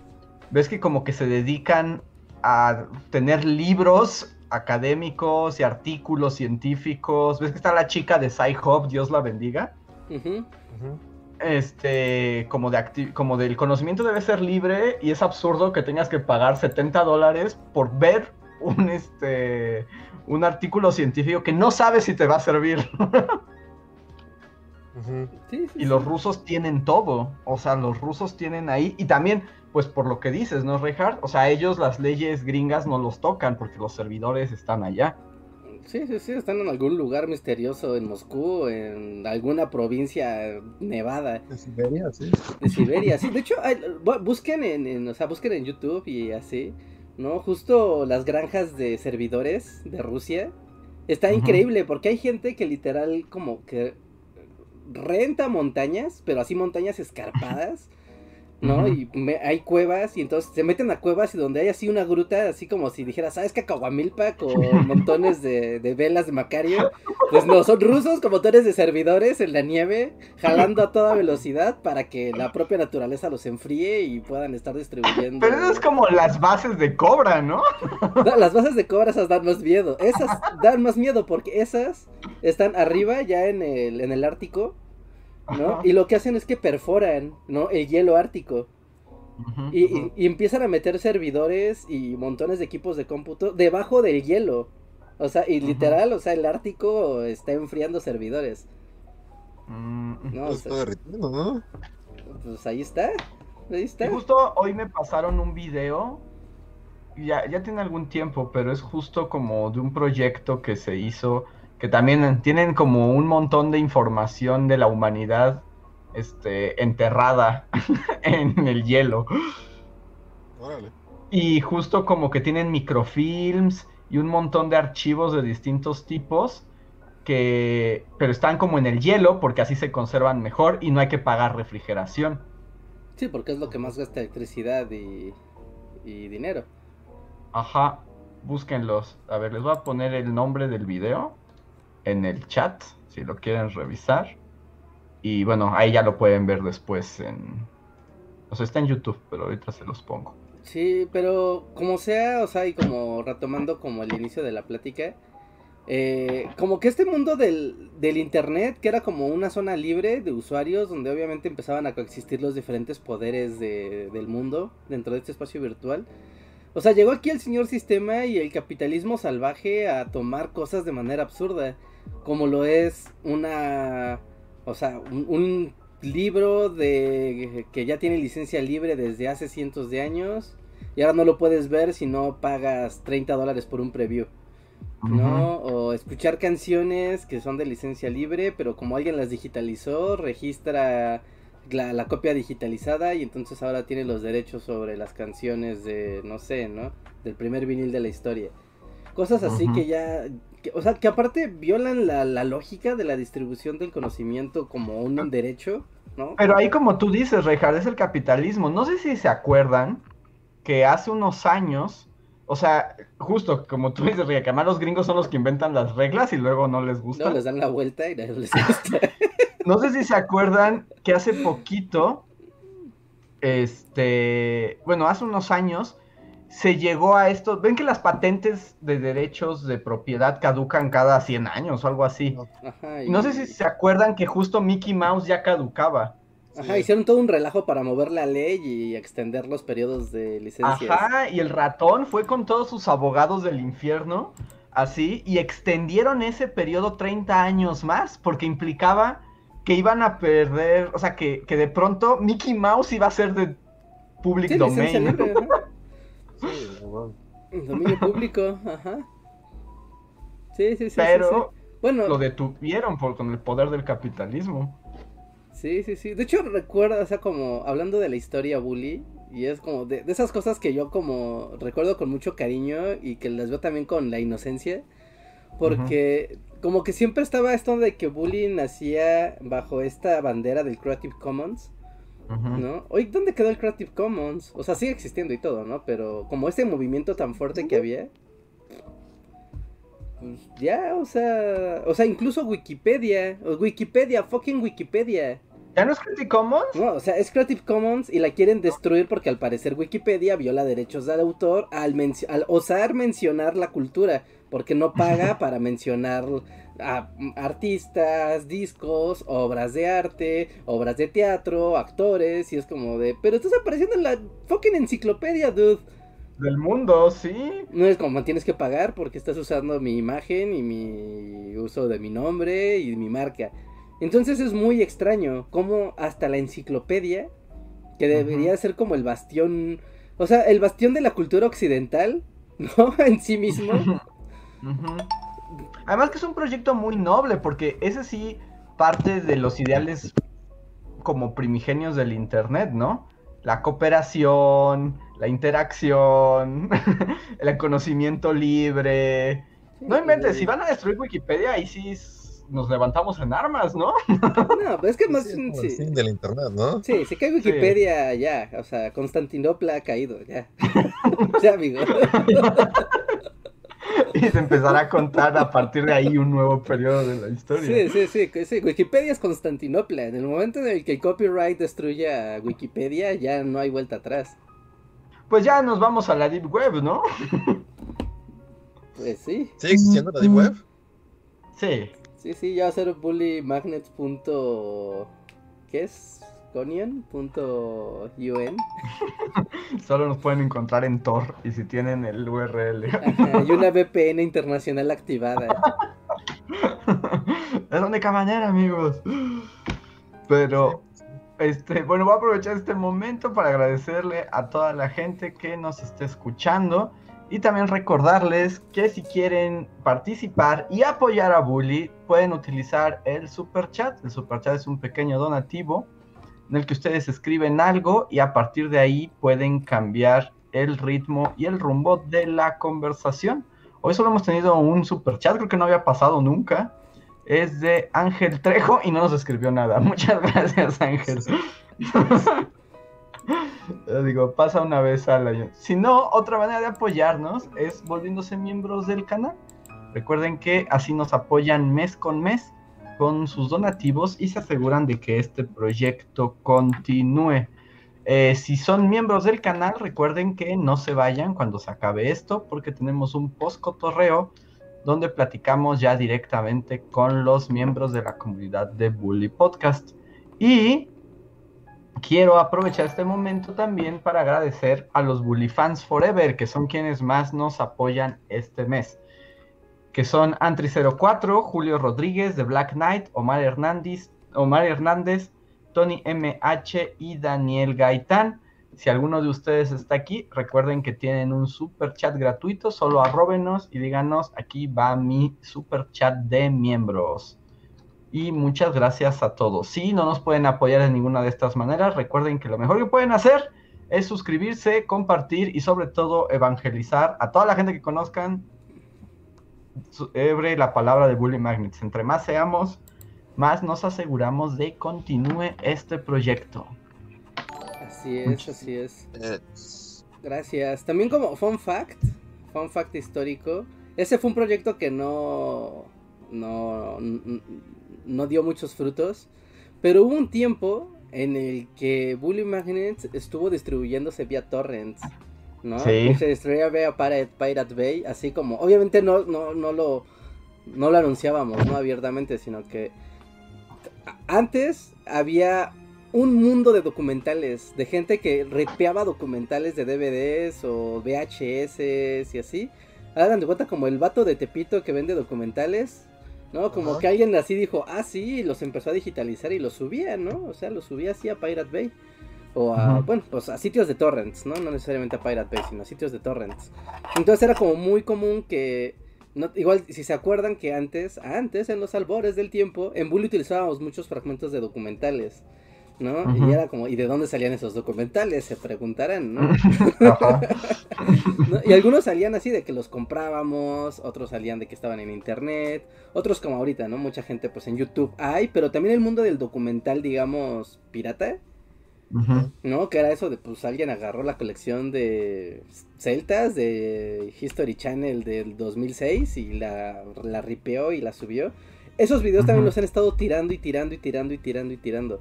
Ves que como que se dedican a tener libros académicos y artículos científicos. ¿Ves que está la chica de Sci-Hub, Dios la bendiga? Este, como, de como del conocimiento debe ser libre y es absurdo que tengas que pagar 70 dólares por ver un, este, un artículo científico que no sabes si te va a servir. Ujú. Sí, sí, Y sí. los rusos tienen todo. O sea, los rusos tienen ahí. Y también, pues por lo que dices, ¿no, Reinhardt? O sea, ellos las leyes gringas no los tocan porque los servidores están allá. Sí, sí, sí, están en algún lugar misterioso en Moscú, en alguna provincia nevada De Siberia, sí. de Siberia. Sí, de hecho, hay- bu- busquen en, en- o sea, busquen en YouTube y así, ¿no? Justo las granjas de servidores de Rusia. Está increíble porque hay gente que literal como que renta montañas, pero así montañas escarpadas. ¿No? Y me- hay cuevas y entonces se meten a cuevas y donde hay así una gruta, así como si dijeras, ¿sabes qué? Caguamilpa con montones de, de velas de Macario. Pues no, son rusos con montones de servidores en la nieve, jalando a toda velocidad para que la propia naturaleza los enfríe y puedan estar distribuyendo. Pero eso es como las bases de Cobra, ¿no? No, las bases de cobra esas dan más miedo. Esas dan más miedo porque esas están arriba ya en el, en el Ártico, ¿no? Y lo que hacen es que perforan, ¿no? El hielo ártico. Y, ujú. y- y empiezan a meter servidores y montones de equipos de cómputo debajo del hielo. O sea, y literal, o sea, el Ártico está enfriando servidores. Mm, No, sea, está derritiendo, ¿no? pues ahí está. Ahí Y justo hoy me pasaron un video, ya, ya tiene algún tiempo, pero es justo como de un proyecto que se hizo, que también tienen como un montón de información de la humanidad este, enterrada en el hielo. Órale. Y justo como que tienen microfilms y un montón de archivos de distintos tipos que pero están como en el hielo porque así se conservan mejor y no hay que pagar refrigeración. Sí, porque es lo que más gasta electricidad y, y dinero. Ajá, búsquenlos. A ver, les voy a poner el nombre del video en el chat si lo quieren revisar. Y bueno, ahí ya lo pueden ver después en o sea, está en YouTube, pero ahorita se los pongo. Sí, pero como sea, o sea, y como retomando como el inicio de la plática, eh, como que este mundo del, del internet, que era como una zona libre de usuarios, donde obviamente empezaban a coexistir los diferentes poderes de- del mundo dentro de este espacio virtual. O sea, llegó aquí el señor sistema y el capitalismo salvaje a tomar cosas de manera absurda, como lo es una, o sea, un, un libro de que ya tiene licencia libre desde hace cientos de años y ahora no lo puedes ver si no pagas 30 dólares por un preview. ¿no? O escuchar canciones que son de licencia libre, pero como alguien las digitalizó, registra la, la copia digitalizada y entonces ahora tiene los derechos sobre las canciones de, no sé, ¿no? Del primer vinil de la historia. Cosas así que ya, que- o sea, que aparte violan la, la lógica de la distribución del conocimiento como un derecho, ¿no? Pero ahí como tú dices, Reinhardt, es el capitalismo. No sé si se acuerdan que hace unos años, o sea, justo como tú dices, Rick, que además los gringos son los que inventan las reglas y luego no les gusta. No, les dan la vuelta y les gusta. No sé si se acuerdan que hace poquito, este, bueno, hace unos años, se llegó a esto. Ven que las patentes de derechos de propiedad caducan cada 100 años o algo así. Ajá, Y no sé si se acuerdan que justo Mickey Mouse ya caducaba. Ajá, Sí. hicieron todo un relajo para mover la ley y extender los periodos de licencias. Ajá, y el ratón fue con todos sus abogados del infierno, así, y extendieron ese periodo 30 años más, porque implicaba que iban a perder, o sea, que, que de pronto Mickey Mouse iba a ser de public Sí, domain. libre. Sí. Dominio público, ajá. Sí, sí, sí. Pero sí. Bueno, lo detuvieron por, con el poder del capitalismo. sí, sí, sí. De hecho, recuerdo, o sea, como hablando de la historia bully, y es como de, de esas cosas que yo como recuerdo con mucho cariño y que las veo también con la inocencia. Porque como que siempre estaba esto de que bully nacía bajo esta bandera del Creative Commons. ¿No? Oye, ¿dónde quedó el Creative Commons? O sea, sigue existiendo y todo, ¿no? Pero como ese movimiento tan fuerte que había. Pues ya, o sea. O sea, incluso Wikipedia. Wikipedia, fucking Wikipedia. ¿Ya no es Creative Commons? No, o sea, es Creative Commons y la quieren destruir porque al parecer Wikipedia viola derechos de autor al, mencio- al osar mencionar la cultura. porque no paga para mencionar a artistas, discos, obras de arte, obras de teatro, actores, y es como de, pero estás apareciendo en la fucking enciclopedia, dude. Del mundo, sí. No es como tienes que pagar porque estás usando mi imagen y mi uso de mi nombre y mi marca. Entonces es muy extraño cómo hasta la enciclopedia, que debería ser como el bastión, o sea, el bastión de la cultura occidental, ¿no? en sí mismo. Además que es un proyecto muy noble, porque ese sí parte de los ideales como primigenios del Internet, ¿no? La cooperación, la interacción, el conocimiento libre. no inventes, si van a destruir Wikipedia, ahí sí nos levantamos en armas, ¿no? No, pero es que más... Sí, es el fin del internet, ¿no? Sí, se cae Wikipedia ya, o sea, Constantinopla ha caído, ya. ya, amigo. Y se empezará a contar a partir de ahí un nuevo periodo de la historia. Sí, sí, sí, Wikipedia es Constantinopla. En el momento en el que el copyright destruya Wikipedia, ya no hay vuelta atrás. Pues ya nos vamos a la Deep Web, ¿no? Pues sí. ¿Sigue existiendo la Deep Web? Sí. Sí, sí, ya va a ser bullymagnet. ¿Qué es? Conian.un. Solo nos pueden encontrar en Tor y si tienen el URL. y una VPN internacional activada. Es la única manera, amigos. Pero, este, bueno, voy a aprovechar este momento para agradecerle a toda la gente que nos esté escuchando. Y también recordarles que si quieren participar y apoyar a Bully, pueden utilizar el super chat. El super chat es un pequeño donativo en el que ustedes escriben algo y a partir de ahí pueden cambiar el ritmo y el rumbo de la conversación. Hoy solo hemos tenido un super chat, creo que no había pasado nunca. Es de Ángel Trejo y no nos escribió nada. Muchas gracias, Ángel. Digo, pasa una vez al año. Si no, otra manera de apoyarnos es volviéndose miembros del canal. Recuerden que así nos apoyan mes con mes con sus donativos y se aseguran de que este proyecto continúe. Eh, si son miembros del canal, recuerden que no se vayan cuando se acabe esto, porque tenemos un post cotorreo donde platicamos ya directamente con los miembros de la comunidad de Bully Podcast. Y quiero aprovechar este momento también para agradecer a los Bully Fans Forever, que son quienes más nos apoyan este mes que son Antri04, Julio Rodríguez de Black Knight, Omar Hernández, Omar Hernández, Tony MH y Daniel Gaitán. Si alguno de ustedes está aquí, recuerden que tienen un super chat gratuito, solo arróbenos y díganos, aquí va mi super chat de miembros. Y muchas gracias a todos. Si no nos pueden apoyar de ninguna de estas maneras, recuerden que lo mejor que pueden hacer es suscribirse, compartir y sobre todo evangelizar a toda la gente que conozcan sobre la palabra de Bully Magnets. Entre más seamos, más nos aseguramos de continúe este proyecto. Así es, así es. Gracias. También como fun fact, fun fact histórico, ese fue un proyecto que no, no, no dio muchos frutos, pero hubo un tiempo en el que Bully Magnets estuvo distribuyéndose vía torrents. ¿No? Sí. se destruía Pirate, Pirate Bay, así como, obviamente no, no, no lo no lo anunciábamos, no abiertamente, sino que antes había un mundo de documentales, de gente que ripeaba documentales de DVDs o VHS y así. Hagan de cuenta como el vato de Tepito que vende documentales, ¿no? Como que alguien así dijo, ah, sí, y los empezó a digitalizar y los subía, ¿no? O sea, los subía así a Pirate Bay. O a, bueno, pues a sitios de torrents, ¿no? No necesariamente a Pirate Bay, sino a sitios de torrents. Entonces era como muy común que, no, igual si se acuerdan que antes, antes en los albores del tiempo, en Bully utilizábamos muchos fragmentos de documentales. ¿no? Y era como, ¿y de dónde salían esos documentales? Se preguntarán, ¿no? Y algunos salían así de que los comprábamos, otros salían de que estaban en internet, otros como ahorita, ¿no? Mucha gente pues en YouTube hay, pero también el mundo del documental, digamos, pirata, ¿No? Que era eso de, pues alguien agarró la colección de celtas de History Channel del 2006 y la, la ripeó y la subió. Esos videos también los han estado tirando y tirando y tirando y tirando y tirando.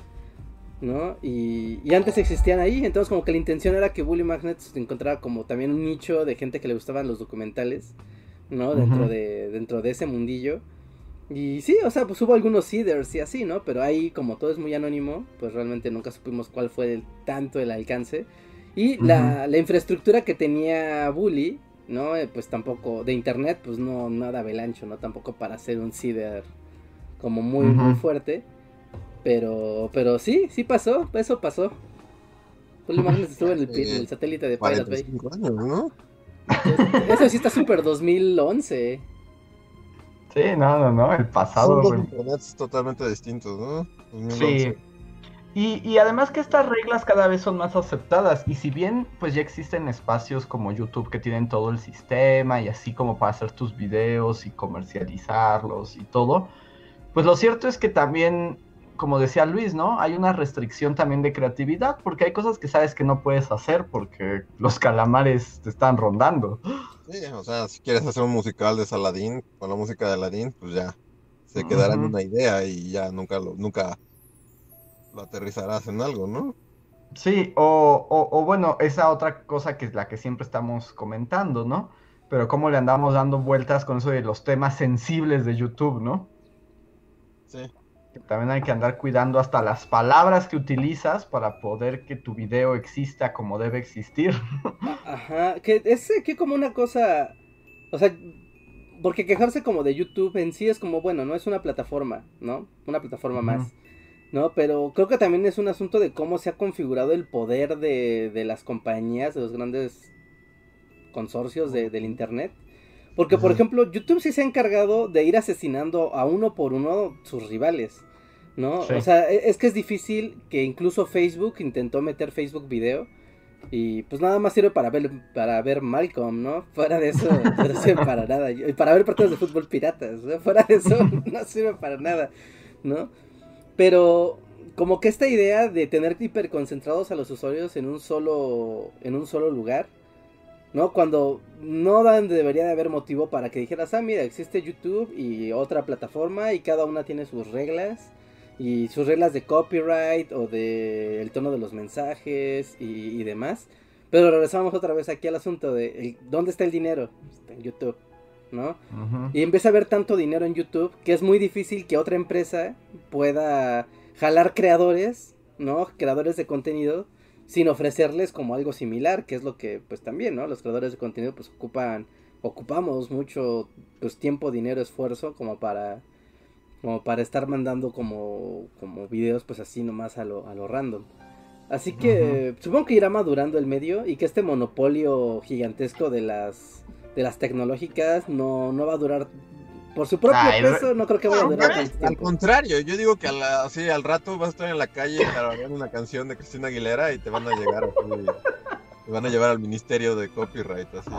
¿No? Y, y, antes existían ahí, entonces como que la intención era que Bully Magnets encontrara como también un nicho de gente que le gustaban los documentales ¿no? Dentro, de, dentro de ese mundillo. Y sí, o sea, pues hubo algunos seeders y así, ¿no? Pero ahí, como todo es muy anónimo, pues realmente nunca supimos cuál fue el, tanto el alcance. Y la, la, infraestructura que tenía Bully, ¿no? Eh, pues tampoco, de internet, pues no, nada velancho, ¿no? Tampoco para hacer un seeder como muy, muy fuerte. Pero, pero sí, sí pasó, eso pasó. Bully Magnets estuvo en el, el satélite de Pirate Bay. Años, ¿no? Eso sí está súper 2011. Sí, no, no, no, el pasado. Son dos internets totalmente distintos, ¿no? 2011. Sí. Y, y, además que estas reglas cada vez son más aceptadas. Y si bien pues ya existen espacios como YouTube que tienen todo el sistema y así como para hacer tus videos y comercializarlos y todo, pues lo cierto es que también, como decía Luis, ¿no? Hay una restricción también de creatividad porque hay cosas que sabes que no puedes hacer porque los calamares te están rondando. Sí, o sea, si quieres hacer un musical de Saladín con la música de Aladín, pues ya se quedará en una idea y ya nunca lo, nunca lo aterrizarás en algo, ¿no? Sí, o, o, o, bueno, esa otra cosa que es la que siempre estamos comentando, ¿no? Pero cómo le andamos dando vueltas con eso de los temas sensibles de YouTube, ¿no? Sí. También hay que andar cuidando hasta las palabras que utilizas para poder que tu video exista como debe existir. Ajá, que es que como una cosa, o sea, porque quejarse como de YouTube en sí es como, bueno, no es una plataforma, ¿no? Una plataforma uh -huh. más. ¿no? Pero creo que también es un asunto de cómo se ha configurado el poder de, de las compañías, de los grandes consorcios de, del Internet. Porque, por ejemplo, YouTube sí se ha encargado de ir asesinando a uno por uno sus rivales, ¿no? Sí. O sea, e, es que es difícil que incluso Facebook intentó meter Facebook Video y pues nada más sirve para ver, para ver Malcolm, ¿no? Fuera de eso no sirve para nada. Y para ver partidos de fútbol piratas, ¿no? Fuera de eso no sirve para nada, ¿no? Pero como que esta idea de tener hiperconcentrados a los usuarios en un solo en un solo lugar, ¿no? Cuando no dan, debería de haber motivo para que dijeras, ah, mira, existe YouTube y otra plataforma y cada una tiene sus reglas y sus reglas de copyright o de el tono de los mensajes y, y demás. Pero regresamos otra vez aquí al asunto de el, dónde está el dinero, está en YouTube. ¿no? Uh -huh. Y empieza a haber tanto dinero en YouTube que es muy difícil que otra empresa pueda jalar creadores, ¿no? Creadores de contenido sin ofrecerles como algo similar, que es lo que pues también, ¿no? Los creadores de contenido pues ocupan ocupamos mucho pues tiempo, dinero, esfuerzo como para como para estar mandando como como videos pues así nomás a lo a lo random. Así que uh -huh. supongo que irá madurando el medio y que este monopolio gigantesco de las de las tecnológicas no, no va a durar por su propio Ay, peso, no creo que vaya a durar tanto Al contrario, yo digo que a la, así, al rato vas a estar en la calle tarareando una canción de Cristina Aguilera y te van a llegar así, te van a llevar al ministerio de copyright, así.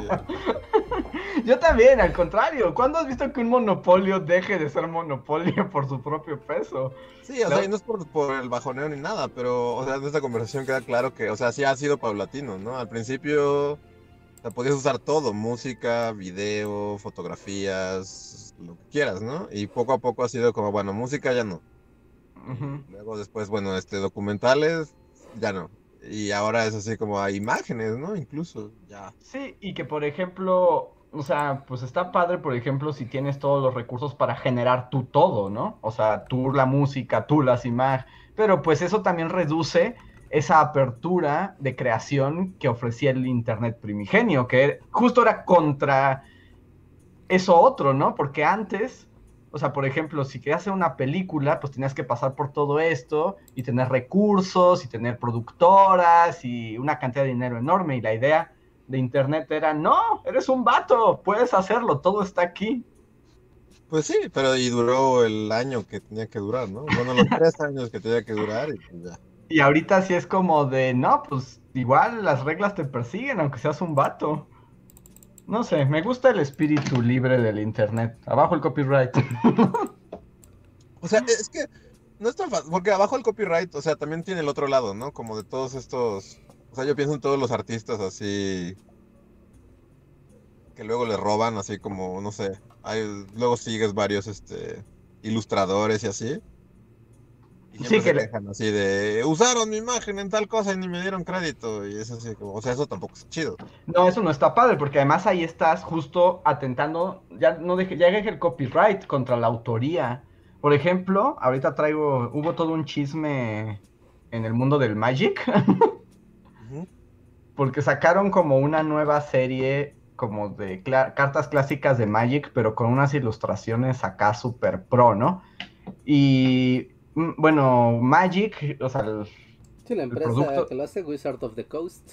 Yo también, al contrario. ¿Cuándo has visto que un monopolio deje de ser monopolio por su propio peso? Sí, o ¿No? sea, y no es por, por, el bajoneo ni nada, pero, o sea, en esta conversación queda claro que, o sea, sí ha sido paulatino, ¿no? Al principio o sea, podías usar todo, música, video, fotografías, lo que quieras, ¿no? Y poco a poco ha sido como, bueno, música ya no. Uh -huh. Luego después, bueno, este, documentales, ya no. Y ahora es así como a imágenes, ¿no? Incluso, ya. Sí, y que por ejemplo, o sea, pues está padre, por ejemplo, si tienes todos los recursos para generar tú todo, ¿no? O sea, tú la música, tú las imágenes, pero pues eso también reduce esa apertura de creación que ofrecía el Internet primigenio, que justo era contra eso otro, ¿no? Porque antes, o sea, por ejemplo, si querías hacer una película, pues tenías que pasar por todo esto y tener recursos y tener productoras y una cantidad de dinero enorme. Y la idea de Internet era, no, eres un vato, puedes hacerlo, todo está aquí. Pues sí, pero y duró el año que tenía que durar, ¿no? Bueno, los tres años que tenía que durar y pues ya. Y ahorita sí es como de, no, pues igual las reglas te persiguen, aunque seas un vato. No sé, me gusta el espíritu libre del internet. Abajo el copyright. o sea, es que no es tan fácil, porque abajo el copyright, o sea, también tiene el otro lado, ¿no? Como de todos estos, o sea, yo pienso en todos los artistas así que luego le roban, así como, no sé, hay, luego sigues varios, este, ilustradores y así Y siempre Sí, se que le- quejan así de, usaron mi imagen en tal cosa y ni me dieron crédito. Y es así como, o sea, eso tampoco es chido. No, eso no está padre, porque además ahí estás justo atentando, ya no deje, ya deje el copyright contra la autoría. Por ejemplo, ahorita traigo, hubo todo un chisme en el mundo del Magic. porque sacaron como una nueva serie como de cartas clásicas de Magic, pero con unas ilustraciones acá super pro, ¿no? Y mm, bueno, Magic, o sea, el- Sí, la empresa producto- que lo hace, Wizard of the Coast.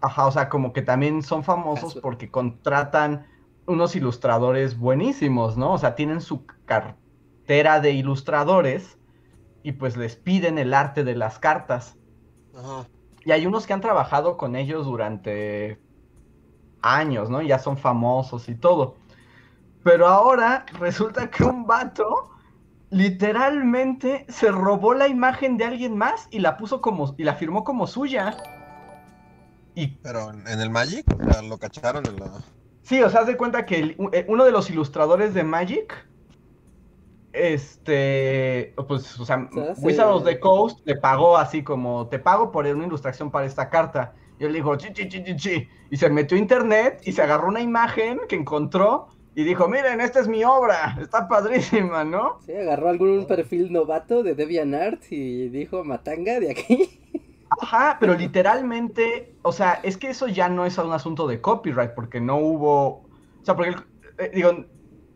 Ajá, o sea, como que también son famosos porque contratan unos ilustradores buenísimos, ¿no? O sea, tienen su cartera de ilustradores y pues les piden el arte de las cartas. Ajá. Y hay unos que han trabajado con ellos durante años, ¿no? Ya son famosos y todo. Pero ahora resulta que un vato literalmente se robó la imagen de alguien más y la puso como y la firmó como suya. Y Pero en el Magic, o sea, lo cacharon en la... Sí, o sea, haz de cuenta que el- eh, uno de los ilustradores de Magic, este, pues, o sea, Se Wizard of the Coast le pagó así como, te pago por una ilustración para esta carta. Y él dijo, chi, chi, chi, chi, chi. Y se metió a internet y se agarró una imagen que encontró y dijo, miren, esta es mi obra, está padrísima, ¿no? Sí, agarró algún perfil novato de DeviantArt y dijo Matanga de aquí. Ajá, pero literalmente, o sea, es que eso ya no es un asunto de copyright, porque no hubo, o sea, porque, el- eh, digo,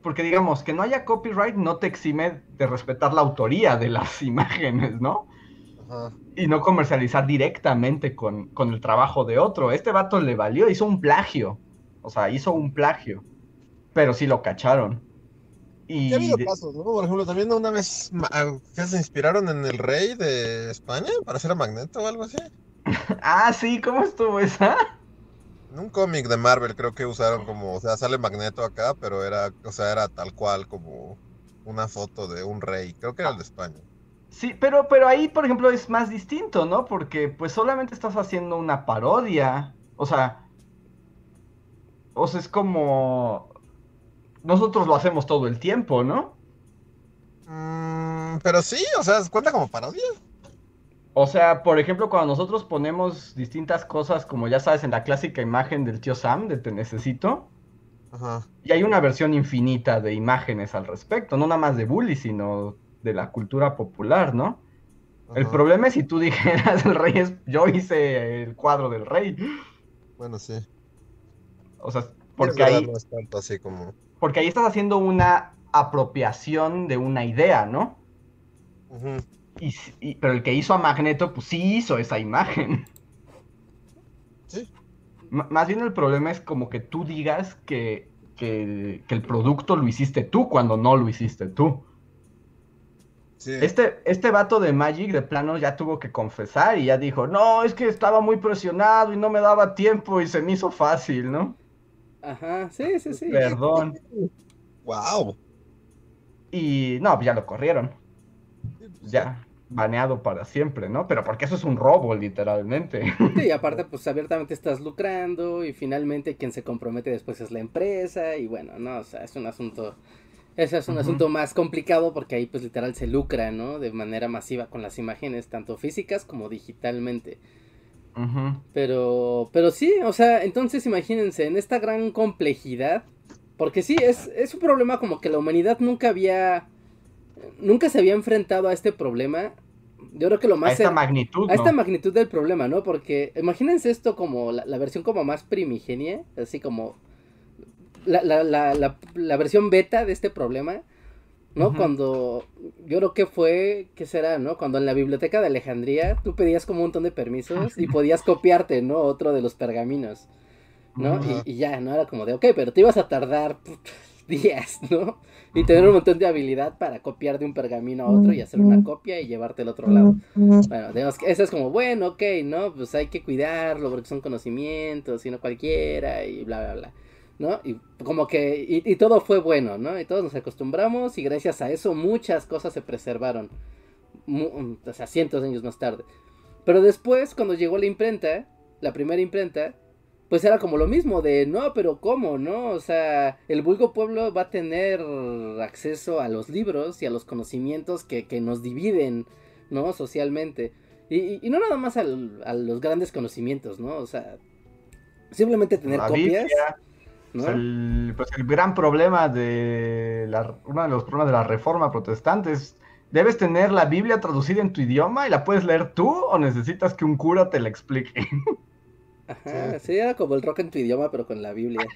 porque digamos, que no haya copyright no te exime de respetar la autoría de las imágenes, ¿no? Ajá. Y no comercializar directamente con, con el trabajo de otro. Este vato le valió, hizo un plagio, o sea, hizo un plagio, pero sí lo cacharon. Y ha habido de- casos, ¿no? Por ejemplo, también una vez que se inspiraron en el rey de España para hacer a Magneto o algo así. Ah, sí, ¿cómo estuvo esa? En un cómic de Marvel creo que usaron como, o sea, sale Magneto acá, pero era, o sea, era tal cual como una foto de un rey. Creo que era el de España. Sí, pero, pero ahí, por ejemplo, es más distinto, ¿no? Porque pues solamente estás haciendo una parodia. O sea, o sea, es como... Nosotros lo hacemos todo el tiempo, ¿no? Mm, pero sí, o sea, cuenta como parodia. O sea, por ejemplo, cuando nosotros ponemos distintas cosas, como ya sabes, en la clásica imagen del tío Sam, de Te Necesito, Ajá. y hay una versión infinita de imágenes al respecto, no nada más de Bully, sino de la cultura popular, ¿no? El ajá. problema es si tú dijeras el rey es, yo hice el cuadro del rey. Bueno, sí. O sea, porque ahí, no es tanto así como. porque ahí estás haciendo una apropiación de una idea, ¿no? S- y- pero el que hizo a Magneto, pues sí hizo esa imagen. Sí. M- más bien el problema es como que tú digas que, que, que el producto lo hiciste tú cuando no lo hiciste tú. Sí. Este, este vato de Magic de plano ya tuvo que confesar y ya dijo, no, es que estaba muy presionado y no me daba tiempo y se me hizo fácil, ¿no? Ajá, sí, sí, sí. Perdón. Wow. Y no, pues ya lo corrieron. Ya, baneado para siempre, ¿no? Pero porque eso es un robo, literalmente. Sí, y aparte, pues abiertamente estás lucrando y finalmente quien se compromete después es la empresa y bueno, no, o sea, es un asunto, ese es un asunto más complicado porque ahí pues literal se lucra, ¿no? De manera masiva con las imágenes, tanto físicas como digitalmente. Pero, pero sí, o sea, entonces imagínense, en esta gran complejidad, porque sí, es, es un problema como que la humanidad nunca había, nunca se había enfrentado a este problema. Yo creo que lo A más... esta cer- magnitud, a esta magnitud del problema, ¿no? Porque imagínense esto como la, la versión como más primigenia, así como la, la, la, la, la versión beta de este problema, ¿no? Cuando yo creo que fue, ¿qué será, no? Cuando en la biblioteca de Alejandría tú pedías como un montón de permisos y podías copiarte, ¿no? Otro de los pergaminos, ¿no? Y, y ya, ¿no? Era como de, ok, pero te ibas a tardar días, ¿no? Y tener un montón de habilidad para copiar de un pergamino a otro y hacer una copia y llevarte al otro lado. Bueno, digamos que eso es como, bueno, ok, ¿no? Pues hay que cuidarlo porque son conocimientos y no cualquiera y bla, bla, bla, ¿no? Y como que, y, y todo fue bueno, ¿no? Y todos nos acostumbramos y gracias a eso muchas cosas se preservaron, mu- o sea, cientos de años más tarde. Pero después, cuando llegó la imprenta, la primera imprenta, pues era como lo mismo de, no, pero ¿cómo, no? O sea, el vulgo pueblo va a tener acceso a los libros y a los conocimientos que, que nos dividen ¿no? Socialmente. Y, y no nada más al- a los grandes conocimientos, ¿no? O sea, simplemente tener La copias, Biblia, ¿no? Pues el, pues el gran problema de la, uno de los problemas de la reforma protestante es, ¿debes tener la Biblia traducida en tu idioma y la puedes leer tú o necesitas que un cura te la explique? Ajá, sí, era como el rock en tu idioma, pero con la Biblia.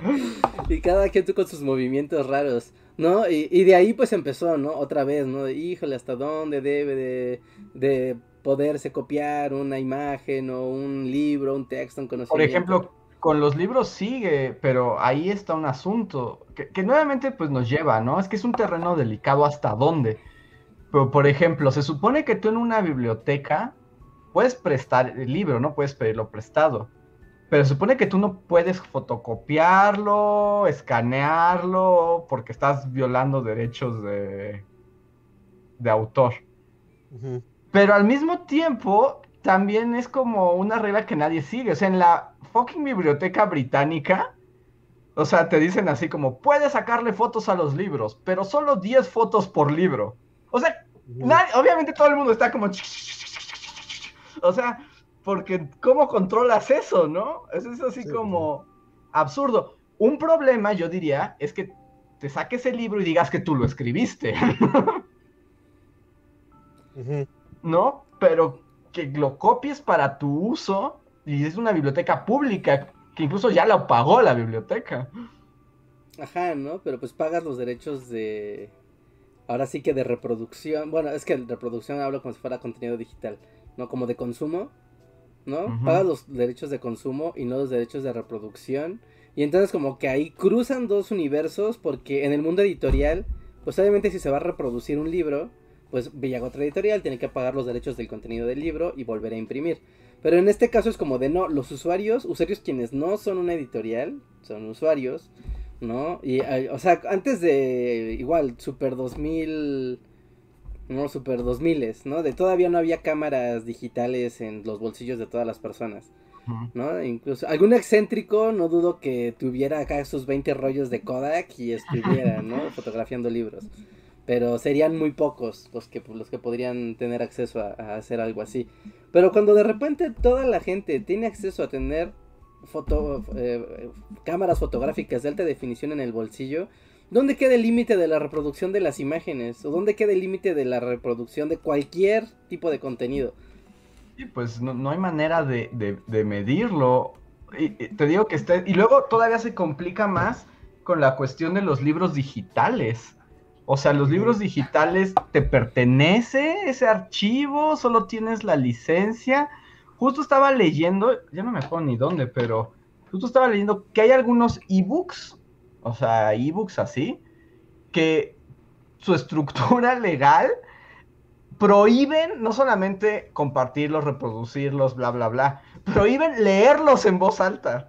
y cada quien tú con sus movimientos raros, ¿no? Y, y de ahí pues empezó, ¿no? Otra vez, ¿no? De, híjole, ¿hasta dónde debe de, de poderse copiar una imagen o un libro, un texto, un conocimiento? Por ejemplo, con los libros sigue, pero ahí está un asunto que, que nuevamente pues nos lleva, ¿no? Es que es un terreno delicado hasta dónde. Pero, por ejemplo, se supone que tú en una biblioteca puedes prestar el libro, no puedes pedirlo prestado. Pero se supone que tú no puedes fotocopiarlo, escanearlo, porque estás violando derechos de, de autor. Pero al mismo tiempo, también es como una regla que nadie sigue. O sea, en la fucking biblioteca británica, o sea, te dicen así como, puedes sacarle fotos a los libros, pero solo 10 fotos por libro. O sea, nadie- obviamente todo el mundo está como... O sea, porque ¿cómo controlas eso, no? Eso es así Sí, como absurdo. Un problema, yo diría, es que te saques el libro y digas que tú lo escribiste. ¿no? Pero que lo copies para tu uso y es una biblioteca pública que incluso ya la pagó la biblioteca. Ajá, ¿no? Pero pues pagas los derechos de... Ahora sí que de reproducción. Bueno, es que de reproducción hablo como si fuera contenido digital, ¿no? Como de consumo, ¿no? Ujú. Pagas los derechos de consumo y no los derechos de reproducción. Y entonces como que ahí cruzan dos universos porque en el mundo editorial, pues obviamente si se va a reproducir un libro, pues Villagotra Editorial tiene que pagar los derechos del contenido del libro y volver a imprimir. Pero en este caso es como de no, los usuarios, usuarios quienes no son una editorial, son usuarios, ¿no? Y, o sea, antes de, igual, Super 2000, no, Super 2000, ¿no? De todavía no había cámaras digitales en los bolsillos de todas las personas, ¿no? Incluso algún excéntrico, no dudo que tuviera acá sus 20 rollos de Kodak y estuviera, ¿no? Fotografiando libros. Pero serían muy pocos los que, los que podrían tener acceso a, a hacer algo así. Pero cuando de repente toda la gente tiene acceso a tener foto, eh, cámaras fotográficas de alta definición en el bolsillo, ¿dónde queda el límite de la reproducción de las imágenes? ¿O dónde queda el límite de la reproducción de cualquier tipo de contenido? Y pues no, no hay manera de, de- de medirlo. Y, y te digo que está... Y luego todavía se complica más con la cuestión de los libros digitales. O sea, los libros digitales, ¿te pertenece ese archivo? ¿Solo tienes la licencia? Justo estaba leyendo, ya no me acuerdo ni dónde, pero justo estaba leyendo que hay algunos ebooks, o sea, ebooks así, que su estructura legal prohíben no solamente compartirlos, reproducirlos, bla, bla, bla, prohíben leerlos en voz alta.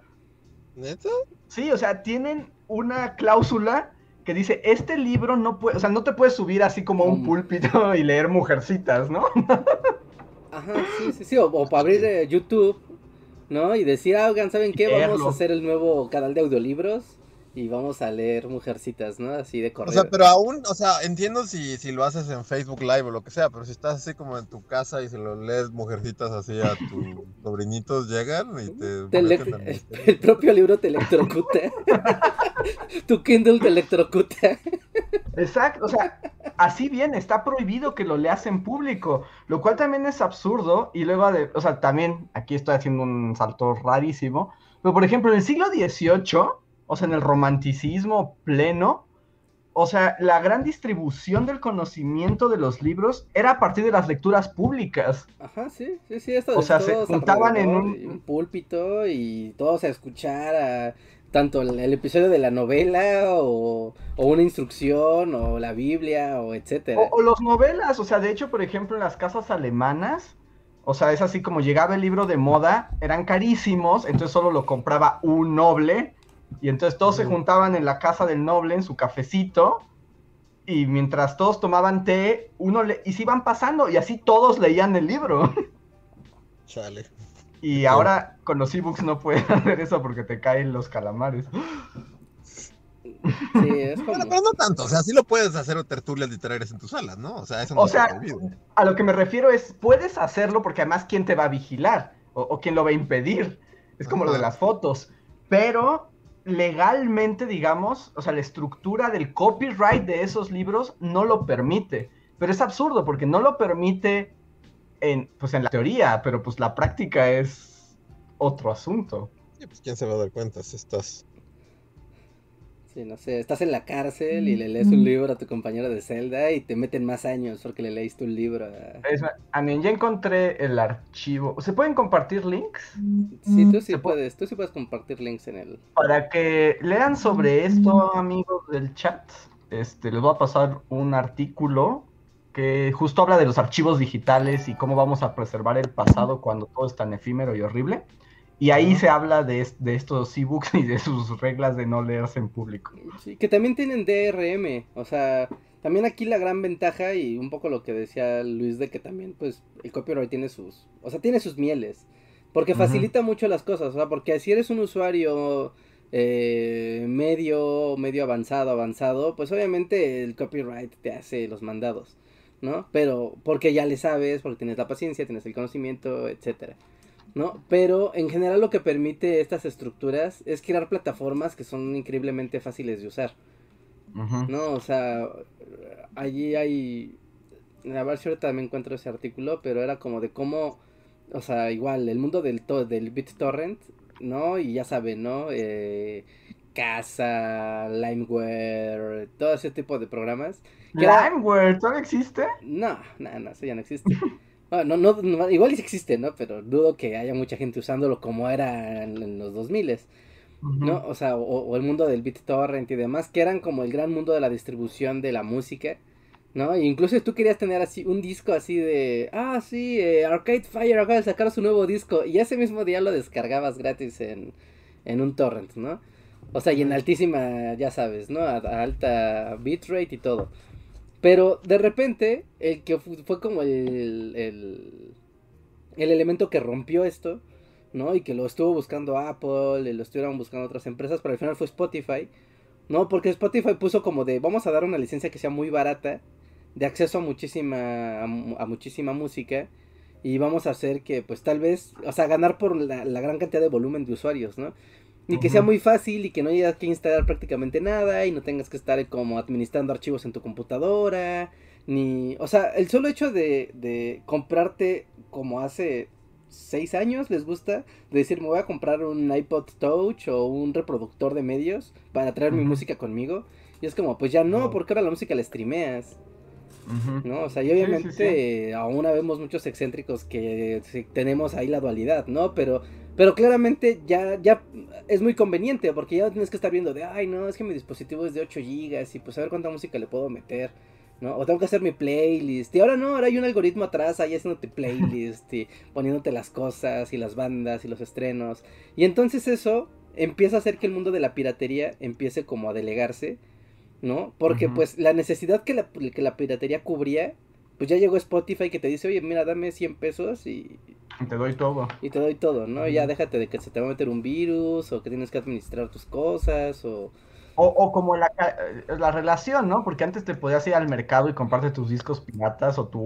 ¿Neta? Sí, o sea, tienen una cláusula que dice, este libro no puede, o sea, no te puedes subir así como a un Mm. púlpito y leer mujercitas, ¿no? Ajá, sí, sí, sí. O, o para abrir eh, YouTube, ¿no? Y decir, ah, oigan, ¿saben qué? Vamos a hacer el nuevo canal de audiolibros y vamos a leer Mujercitas, ¿no? Así de O correo. sea, pero aún, o sea, entiendo si, si lo haces en Facebook Live o lo que sea, pero si estás así como en tu casa y se lo lees mujercitas así a tus sobrinitos, llegan y te Te el, el- el propio libro te electrocuta. tu Kindle te electrocuta. Exacto, o sea, así viene, está prohibido que lo leas en público, lo cual también es absurdo y luego, de, o sea, también aquí estoy haciendo un salto rarísimo, pero por ejemplo, en el siglo XVIII, o sea, en el romanticismo pleno, o sea, la gran distribución del conocimiento de los libros era a partir de las lecturas públicas. Ajá, sí, sí, sí. Esto O de sea, se juntaban en un- púlpito y todos a escuchar a tanto el, el episodio de la novela o, o una instrucción o la Biblia o etcétera. O, o los novelas, o sea, de hecho, por ejemplo, en las casas alemanas, o sea, es así como llegaba el libro de moda, eran carísimos, entonces solo lo compraba un noble, y entonces todos se juntaban en la casa del noble, en su cafecito, y mientras todos tomaban té, uno le... y se iban pasando, y así todos leían el libro. Chale. Y ahora con los ebooks no pueden hacer eso porque te caen los calamares. Sí, es como... Bueno, pero no tanto, o sea, sí lo puedes hacer o tertulias literarias en tus salas, ¿no? O sea, eso no O sea, a lo que me refiero es, puedes hacerlo porque además, ¿quién te va a vigilar? O, o quién lo va a impedir. Es como lo de las fotos. Pero legalmente, digamos, o sea, la estructura del copyright de esos libros no lo permite. Pero es absurdo porque no lo permite en, pues en la teoría, pero pues la práctica es otro asunto. Sí, pues quién se va a dar cuenta si estás. Sí, no sé, estás en la cárcel y le lees un libro a tu compañero de celda y te meten más años porque le leíste un libro. a- Es más, Anin, ya encontré el archivo. ¿Se pueden compartir links? Sí, tú sí Se pu- puedes, tú sí puedes compartir links en el... Para que lean sobre esto, amigos del chat, este, les voy a pasar un artículo que justo habla de los archivos digitales y cómo vamos a preservar el pasado cuando todo es tan efímero y horrible. Y ahí se habla de, de estos ebooks y de sus reglas de no leerse en público. Sí, que también tienen DRM, o sea, también aquí la gran ventaja y un poco lo que decía Luis de que también pues el copyright tiene sus, o sea, tiene sus mieles, porque facilita mucho las cosas, o sea, porque si eres un usuario eh, medio, medio avanzado, avanzado, pues obviamente el copyright te hace los mandados, ¿no? Pero porque ya le sabes, porque tienes la paciencia, tienes el conocimiento, etcétera. ¿No? Pero en general lo que permite estas estructuras es crear plataformas que son increíblemente fáciles de usar. ¿no? O sea, allí hay... A ver si ahorita también encuentro ese artículo, pero era como de cómo, o sea, igual, el mundo del, to- del BitTorrent, ¿no? Y ya saben, ¿no? Eh, Casa, Limeware, todo ese tipo de programas. Limeware, ¿todavía existe? no, no, no, eso ya no existe. No, no, no, igual sí existe, ¿no? Pero dudo que haya mucha gente usándolo como era en, en los 2000 ¿no? O sea, o, o el mundo del BitTorrent y demás, que eran como el gran mundo de la distribución de la música, ¿no? E incluso tú querías tener así un disco así de, ah, sí, eh, Arcade Fire acaba de sacar su nuevo disco, y ese mismo día lo descargabas gratis en, en un torrent, ¿no? O sea, y en altísima, ya sabes, ¿no? A, a alta bitrate y todo. Pero de repente, el que fu- fue como el, el, el elemento que rompió esto, ¿no? Y que lo estuvo buscando Apple, y lo estuvieron buscando otras empresas, pero al final fue Spotify, ¿no? Porque Spotify puso como de, vamos a dar una licencia que sea muy barata, de acceso a muchísima, a, a muchísima música, y vamos a hacer que, pues tal vez, o sea, ganar por la, la gran cantidad de volumen de usuarios, ¿no? Y que sea muy fácil y que no haya que instalar prácticamente nada y no tengas que estar como administrando archivos en tu computadora, ni... O sea, el solo hecho de, de comprarte como hace seis años, les gusta, de decir, me voy a comprar un iPod Touch o un reproductor de medios para traer mi música conmigo. Y es como, pues ya no, No. porque ahora la música la streameas. ¿no? O sea, y obviamente sí, sí. aún vemos muchos excéntricos que tenemos ahí la dualidad, ¿no? Pero, pero claramente ya, ya es muy conveniente porque ya no tienes que estar viendo de, ay, no, es que mi dispositivo es de 8 gigas y pues a ver cuánta música le puedo meter, ¿no? O tengo que hacer mi playlist. Y ahora no, ahora hay un algoritmo atrás ahí haciéndote playlist y poniéndote las cosas y las bandas y los estrenos. Y entonces eso empieza a hacer que el mundo de la piratería empiece como a delegarse, ¿no? Porque pues la necesidad que la, que la piratería cubría, pues ya llegó Spotify que te dice, oye, mira, dame 100 pesos y, Te doy todo. y te doy todo, ¿no? Y ya déjate de que se te va a meter un virus o que tienes que administrar tus cosas o... O, o como la, eh, la relación, ¿no? Porque antes te podías ir al mercado y comprarte tus discos piratas o tu...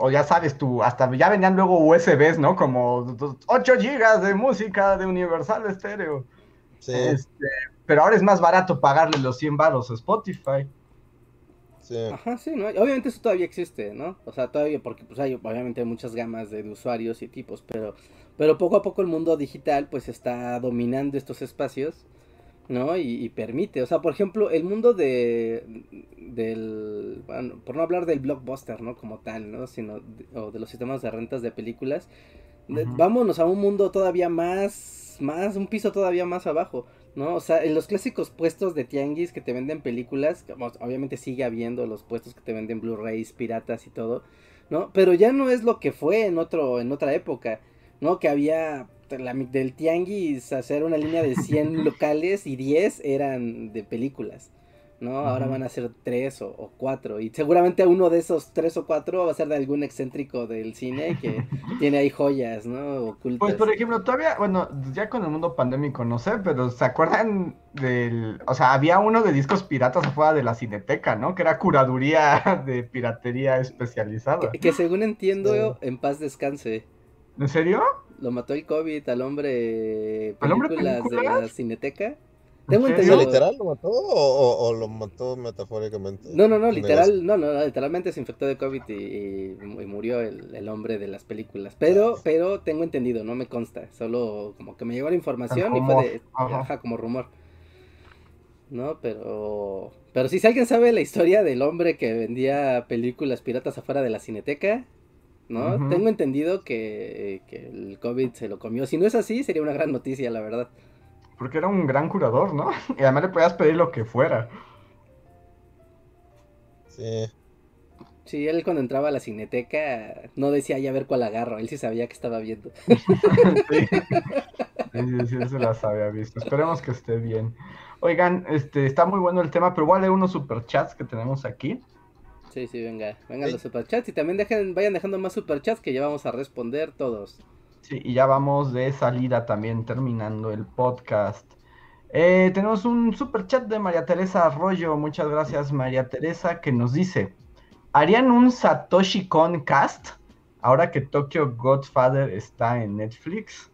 O ya sabes, tu... Hasta ya venían luego USBs, ¿no? Como 8 gigas de música de Universal Stereo. Sí, Este, pero ahora es más barato pagarle los 100 baros a Spotify. Sí. Ajá, sí, ¿no? Obviamente eso todavía existe, ¿no? O sea, todavía, porque pues hay obviamente hay muchas gamas de, de usuarios y tipos, pero, pero poco a poco el mundo digital pues está dominando estos espacios, ¿no? Y, y permite, o sea, por ejemplo, el mundo de, del, bueno, por no hablar del blockbuster, ¿no? Como tal, ¿no? Sino, de- o de los sistemas de rentas de películas, de- Ujú. vámonos a un mundo todavía más, más, un piso todavía más abajo. ¿No? O sea, en los clásicos puestos de tianguis que te venden películas, obviamente sigue habiendo los puestos que te venden Blu-rays, piratas y todo, ¿no? Pero ya no es lo que fue en otro en otra época, ¿no? Que había la del tianguis hacer una línea de 100 locales y 10 eran de películas, ¿no? Ahora van a ser tres o, o cuatro. Y seguramente uno de esos tres o cuatro va a ser de algún excéntrico del cine que tiene ahí joyas, ¿no? Ocultas. Pues por ejemplo, todavía, bueno, ya con el mundo pandémico no sé, pero ¿se acuerdan del, o sea, había uno de discos piratas afuera de la cineteca, ¿no? Que era curaduría de piratería especializada. que, que según entiendo, Sí. en paz descanse. ¿En serio? Lo mató el COVID al hombre ¿Al hombre películas de la cineteca. Tengo entendido. literal lo mató o, o- o lo mató metafóricamente? No, no, no, literal, no, no, literalmente se infectó de COVID y, y- y murió el, el hombre de las películas. Pero, pero tengo entendido, no me consta, solo como que me llegó la información y fue de, Ajá. ajá, como rumor. No, pero, pero sí, si alguien sabe la historia del hombre que vendía películas piratas afuera de la cineteca, ¿no? Tengo entendido que, que el COVID se lo comió. Si no es así, sería una gran noticia, la verdad. Porque era un gran curador, ¿no? Y además le podías pedir lo que fuera. Sí. Sí, él cuando entraba a la cineteca no decía ya ver cuál agarro, él sí sabía que estaba viendo. Sí, sí, sí, se las había visto. Esperemos que esté bien. Oigan, este, está muy bueno el tema, pero voy a leer unos superchats que tenemos aquí. Sí, sí, venga, vengan Sí. los superchats y también dejen, vayan dejando más superchats que ya vamos a responder todos. Sí, y ya vamos de salida también, terminando el podcast. Eh, tenemos un super chat de María Teresa Arroyo. Muchas gracias, María Teresa, que nos dice: ¿Harían un Satoshi Kon cast ahora que Tokyo Godfather está en Netflix?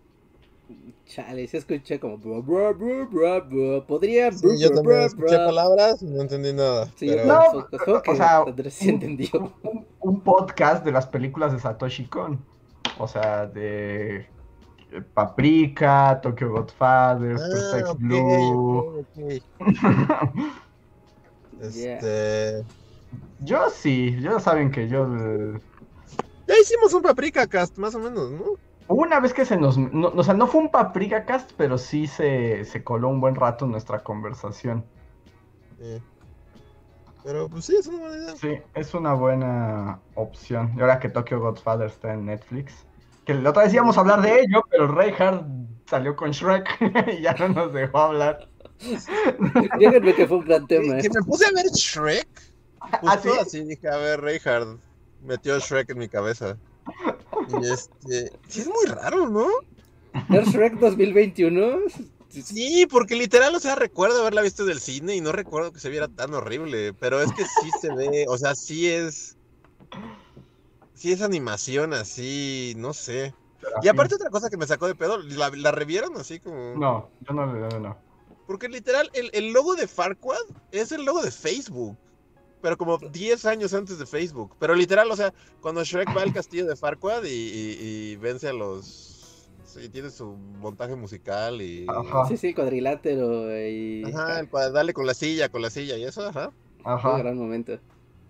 Chale, sí escuché como bro, bro, bro, bro, bro. podría Sí, bro, yo bro, también bro, escuché bro. palabras y no entendí nada. Sí, pero... No, o sea, Andrés sí entendió. Un, un podcast de las películas de Satoshi Kon. O sea, de eh, Paprika, Tokyo Godfather, Ah, Perfect Blue. Este... Yo sí, ya saben que yo. eh, Ya hicimos un Paprika Cast, más o menos, ¿no? Hubo una vez que se nos. no- o sea, no fue un Paprika Cast, pero sí se, se coló un buen rato en nuestra conversación. Sí. Pero pues sí, es una buena idea. Sí, es una buena opción. Y ahora que Tokyo Godfather está en Netflix. Que la otra vez íbamos a hablar de ello, pero Reinhardt salió con Shrek y ya no nos dejó hablar. Díganme que fue un gran tema. Que, ¿eh? me puse a ver Shrek. Justo ¿Ah, sí? así dije, a ver, Reinhard metió Shrek en mi cabeza. Y este, sí es muy raro, ¿no? ¿Ver Shrek 2021? Sí, porque literal, o sea, recuerdo haberla visto del cine y no recuerdo que se viera tan horrible, pero es que sí se ve, o sea, sí es, sí es animación así, no sé. Y aparte otra cosa que me sacó de pedo, ¿la, la revieron así como? No, yo no le no, no. Porque literal, el, el logo de Farquaad es el logo de Facebook. Pero como 10 años antes de Facebook. Pero literal, o sea, cuando Shrek va al castillo de Farquaad y, y- y vence a los... Sí, tiene su montaje musical y... Ajá. Sí, sí, cuadrilátero y... Ajá, el dale con la silla, con la silla y eso, ajá. Un Ajá. gran momento.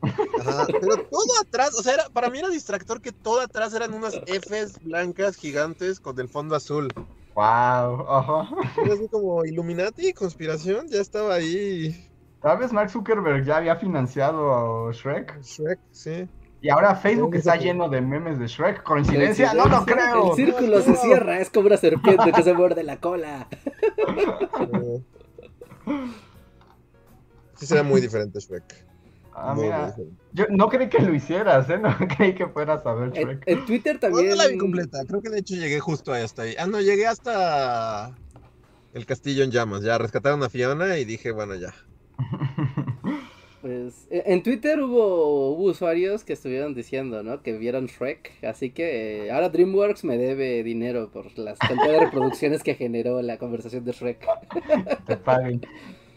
Ajá. Pero todo atrás, o sea, era, para mí era distractor que todo atrás eran unas Fs blancas gigantes con el fondo azul. Wow. Ajá. Era así como Illuminati, conspiración, ya estaba ahí. Tal vez Mark Zuckerberg ya había financiado a Shrek. Shrek, sí. Y ahora Facebook está lleno de memes de Shrek. ¿Coincidencia? No lo creo. El círculo se cierra, es como una serpiente que se muerde la cola. Sí, será muy diferente Shrek. Ah, Muy, mira. Yo no creí que lo hicieras, ¿eh? No creí que fueras a ver En, Shrek. en Twitter No, también... no la vi completa, creo que de hecho llegué justo hasta ahí. Ah, no, llegué hasta el castillo en llamas. Ya rescataron a Fiona y dije, bueno, ya. Pues, e- en Twitter hubo, hubo usuarios que estuvieron diciendo, ¿no? Que vieron Shrek, así que eh, ahora DreamWorks me debe dinero por las cantidad de reproducciones que generó la conversación de Shrek. Te paguen.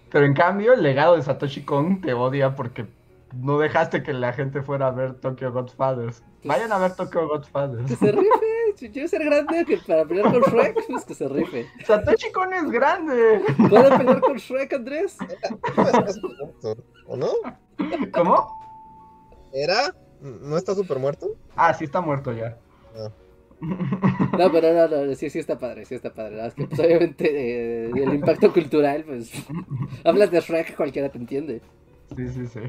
Pero en cambio, el legado de Satoshi Kon te odia porque no dejaste que la gente fuera a ver Tokyo Godfathers. Vayan a ver Tokyo Que Godfathers. se rife, si quiere ser grande que para pelear con Shrek, pues que se rife. Satoshi Kon es grande. ¿Puede pelear con Shrek, Andrés? ¿O no? ¿Cómo? ¿Era? ¿No está súper muerto? Ah, sí está muerto ya. Ah. No, pero no, no, sí, sí está padre, sí está padre. Verdad es que, pues, obviamente, eh, el impacto cultural, pues, hablas de Shrek, cualquiera te entiende. Sí, sí, sí.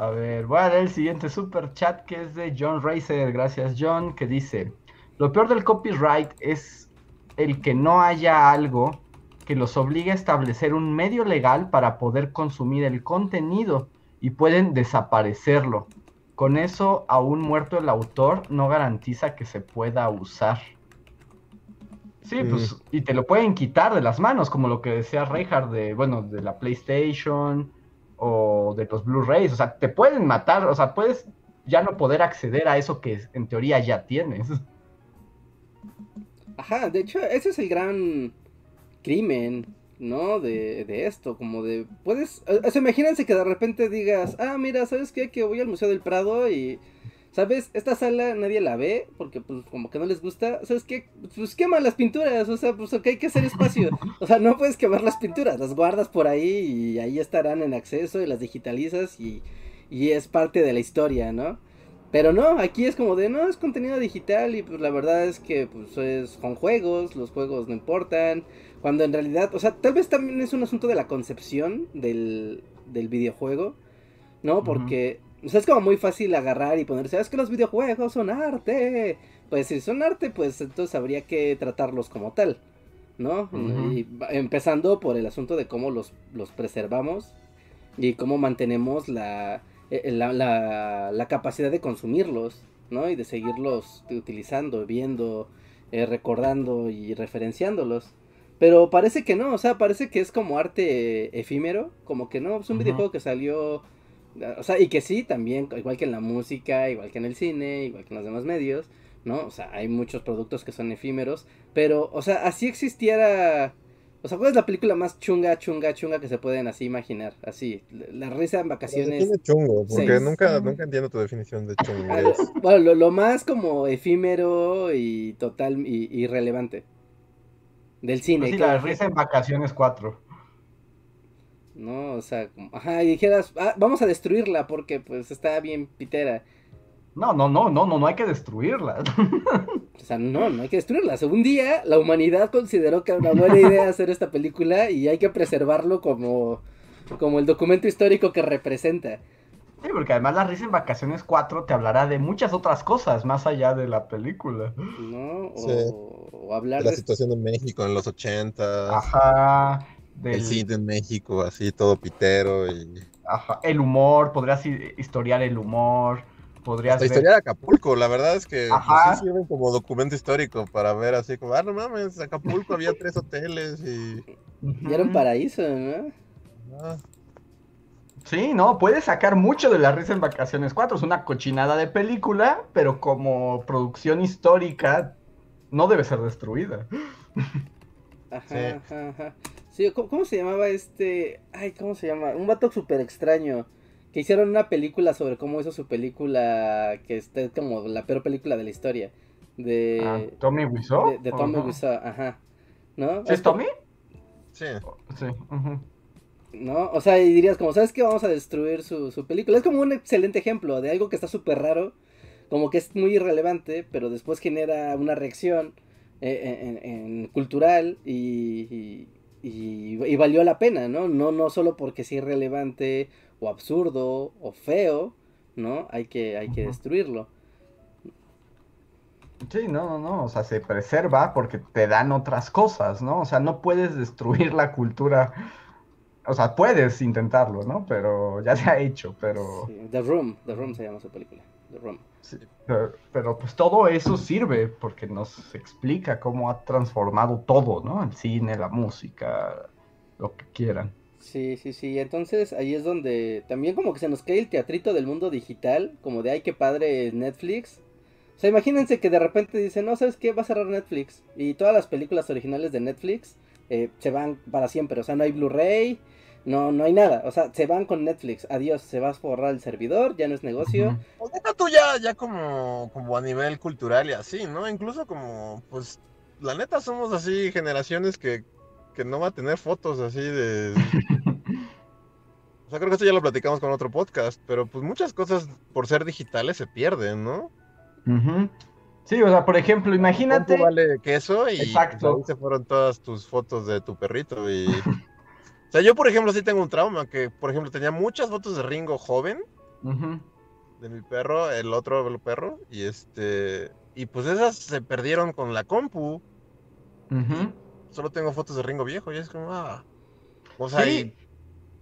A ver, voy a leer el siguiente super chat que es de John Racer. Gracias, John, que dice: Lo peor del copyright es el que no haya algo que los obliga a establecer un medio legal para poder consumir el contenido y pueden desaparecerlo. Con eso, aún muerto el autor, no garantiza que se pueda usar. Sí, pues, y te lo pueden quitar de las manos, como lo que decía Reinhardt de, bueno, de la PlayStation o de los Blu-rays. O sea, te pueden matar, o sea, puedes ya no poder acceder a eso que en teoría ya tienes. Ajá, de hecho, ese es el gran crimen, ¿no? De, de esto, como de, puedes, o sea, imagínense que de repente digas, ah, mira, ¿sabes qué? Que voy al Museo del Prado y, ¿sabes? Esta sala nadie la ve porque, pues, como que no les gusta, ¿sabes qué? Pues quema las pinturas, o sea, pues, ok, hay que hacer espacio, o sea, no puedes quemar las pinturas, las guardas por ahí y ahí estarán en acceso y las digitalizas y, y es parte de la historia, ¿no? Pero no, aquí es como de, no, es contenido digital y pues la verdad es que pues es con juegos, los juegos no importan, cuando en realidad, o sea, tal vez también es un asunto de la concepción del, del videojuego, ¿no? Porque, o sea, es como muy fácil agarrar y ponerse, ah, es que los videojuegos son arte. Pues si son arte, pues entonces habría que tratarlos como tal, ¿no? Y empezando por el asunto de cómo los, los preservamos y cómo mantenemos la eh, la, la, capacidad de consumirlos, ¿no? Y de seguirlos utilizando, viendo, eh, recordando y referenciándolos. Pero parece que no, o sea, parece que es como arte efímero, como que no, es un videojuego que salió, o sea, y que sí, también, igual que en la música, igual que en el cine, igual que en los demás medios, ¿no? O sea, hay muchos productos que son efímeros, pero, o sea, así existiera o sea, ¿cuál es la película más chunga, chunga, chunga que se pueden así imaginar? Así, la risa en vacaciones. chungo? Porque nunca, nunca entiendo tu definición de chungo. Ah, bueno, lo, más como efímero y total y irrelevante. Del cine. Pues sí, la risa en vacaciones 4. No, o sea, ajá, y dijeras, ah, vamos a destruirla porque pues está bien pitera. No, no, no, no, no, no hay que destruirla. O sea, no, no hay que destruirla. un día la humanidad consideró que era una buena idea hacer esta película y hay que preservarlo como, como el documento histórico que representa. Sí, porque además La Risa en Vacaciones 4 te hablará de muchas otras cosas más allá de la película. ¿No? O, hablar de la situación de México en los 80. Ajá. Del... El cine en México, así todo pitero y... Ajá. El humor, podrías historiar el humor la historia de Acapulco, la verdad es que pues, sí sirven como documento histórico para ver así como, ah, no mames, Acapulco había tres hoteles y... Y era un paraíso, ¿no? Ah. Sí, no, puedes sacar mucho de la risa en Vacaciones 4, es una cochinada de película, pero como producción histórica no debe ser destruida. Ajá, ajá, ajá. Sí, ¿cómo, se llamaba este? Ay, ¿cómo se llama? Un vato súper extraño que hicieron una película sobre cómo hizo su película, que es como la peor película de la historia. De ah, Tommy Wiseau. De, Tommy Wiseau, ajá. ¿No? ¿Es Tommy? Sí. Sí. ¿No? O sea, y dirías como, ¿sabes qué? Vamos a destruir su, su película. Es como un excelente ejemplo de algo que está súper raro, como que es muy irrelevante, pero después genera una reacción eh, en, cultural y, y, y, valió la pena, ¿no? No, no solo porque sea irrelevante o absurdo o feo, ¿no? Hay que, hay que destruirlo. Sí, no, no, no, o sea, se preserva porque te dan otras cosas, ¿no? O sea, no puedes destruir la cultura, o sea, puedes intentarlo, ¿no? Pero ya se ha hecho, pero... The Room, The Room se llama su película, Sí, pero, pero, pues todo eso sirve porque nos explica cómo ha transformado todo, ¿no? El cine, la música, lo que quieran. Sí, sí, sí. Entonces ahí es donde también como que se nos cae el teatrito del mundo digital, como de ay, qué padre Netflix. O sea, imagínense que de repente dicen, no, ¿sabes qué? Va a cerrar Netflix. Y todas las películas originales de Netflix eh, se van para siempre. O sea, no hay Blu-ray, no, no hay nada. O sea, se van con Netflix. Adiós, se va a borrar el servidor, ya no es negocio. O tú ya, ya como, como a nivel cultural y así, ¿no? Incluso como, pues, la neta somos así generaciones que que no va a tener fotos así de... O sea, creo que esto ya lo platicamos con otro podcast, pero pues muchas cosas por ser digitales se pierden, ¿no? Sí, o sea, por ejemplo, imagínate... ¿Cuánto vale queso? Y Exacto. ahí se fueron todas tus fotos de tu perrito y... o sea, yo por ejemplo sí tengo un trauma, que por ejemplo tenía muchas fotos de Ringo joven, de mi perro, el otro perro, y este... Y pues esas se perdieron con la compu. solo tengo fotos de Ringo viejo y es como, ah. O sea, Sí.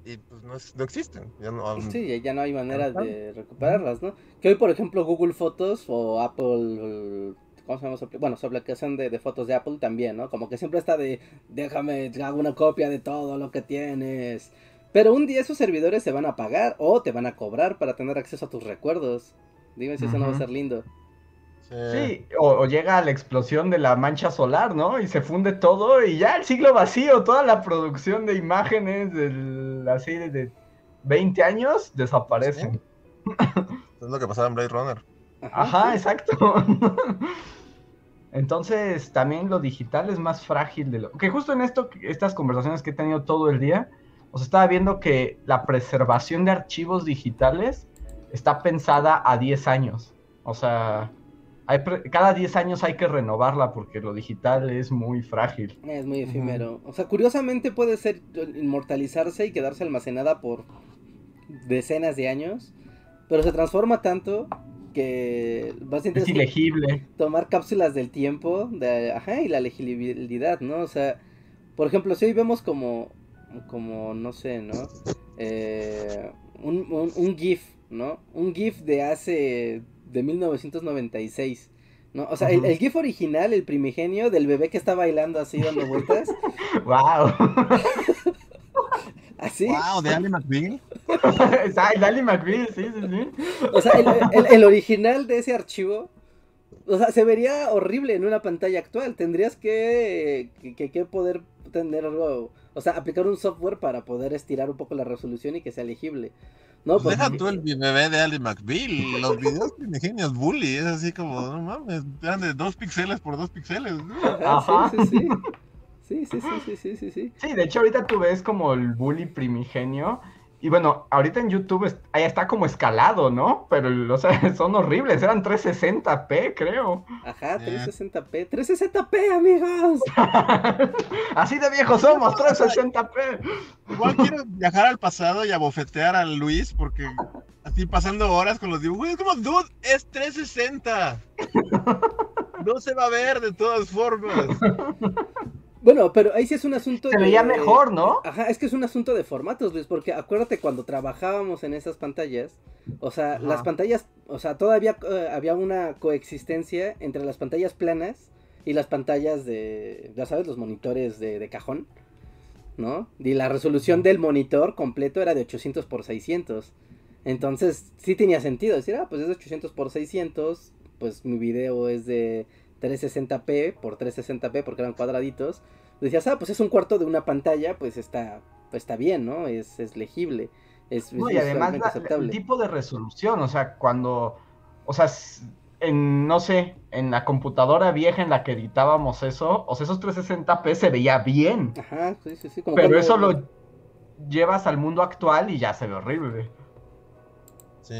y, y, pues no, es- no existen. Ya no, um, Sí, ya no hay manera de recuperarlas, ¿no? Que hoy, por ejemplo, Google Fotos o Apple, ¿cómo se llama? Bueno, su aplicación de, de fotos de Apple también, ¿no? Como que siempre está de, déjame, hago una copia de todo lo que tienes. Pero un día esos servidores se van a pagar o te van a cobrar para tener acceso a tus recuerdos. Dime si eso no va a ser lindo. sí. Sí, o, o llega la explosión de la mancha solar, ¿no? Y se funde todo y ya el siglo vacío, toda la producción de imágenes del, así de, de 20 años desaparecen. Es lo que pasaba en Blade Runner. Ajá, sí. exacto. Entonces, también lo digital es más frágil de lo que justo en esto, estas conversaciones que he tenido todo el día, os estaba viendo que la preservación de archivos digitales está pensada a 10 años. O sea, hay pre- cada 10 años hay que renovarla porque lo digital es muy frágil. Es muy efímero. O sea, curiosamente puede ser inmortalizarse y quedarse almacenada por decenas de años, pero se transforma tanto que a Es ilegible. tomar cápsulas del tiempo de, ajá, y la legibilidad, ¿no? O sea, por ejemplo, si hoy vemos como, como no sé, ¿no? Eh, un, un, un GIF, ¿no? Un GIF de hace, de 1996. ¿No? O sea, el, el GIF original, el primigenio del bebé que está bailando así dando vueltas, ¡Wow! así. ¡Wow! ¿De Ali McBeal? Dali McBeal, sí, sí, sí. O sea, el, el- el original de ese archivo, o sea, se vería horrible en una pantalla actual. Tendrías que, que, que poder tener algo, o sea, aplicar un software para poder estirar un poco la resolución y que sea legible. No, Pues pues, deja tú el bebé de Ali McBeal. Los videos primigenios bully. Es así como, no mames, eran de dos píxeles por dos píxeles. ¿no? ajá, Ajá. sí, sí, sí. Sí, sí, sí, sí, sí, sí, sí. Sí, de hecho ahorita tú ves como el bully primigenio. Y bueno, ahorita en YouTube es- ahí está como escalado, ¿no? Pero, o sea, son horribles. Eran 360p, creo. Ajá, Eh. 360p. 360p, amigos. Así de viejos somos, 360p. Igual quiero viajar al pasado y abofetear a Luis porque así pasando horas con los dibujos. Es como, dude, es 360. No se va a ver de todas formas. Bueno, pero ahí sí es un asunto Se de... veía mejor, ¿no? Ajá, es que es un asunto de formatos, Luis, porque acuérdate cuando trabajábamos en esas pantallas, o sea, Ajá. las pantallas, o sea, todavía eh, había una coexistencia entre las pantallas planas y las pantallas de, ya sabes, los monitores de, de cajón, ¿no? Y la resolución del monitor completo era de 800 por 600. Entonces, sí tenía sentido decir, ah, pues es de 800 por 600, pues mi video es de 360p por 360p porque eran cuadraditos. Decías, ah, pues es un cuarto de una pantalla, pues está, pues está bien, ¿no? Es, es legible. Es, No, es y además visualmente la- aceptable. el tipo de resolución, o sea, cuando, o sea, en, no sé, en la computadora vieja en la que editábamos eso, o sea, esos 360p se veía bien, Ajá, sí, sí, sí. Como pero cuando- eso lo llevas al mundo actual y ya se ve horrible. Sí,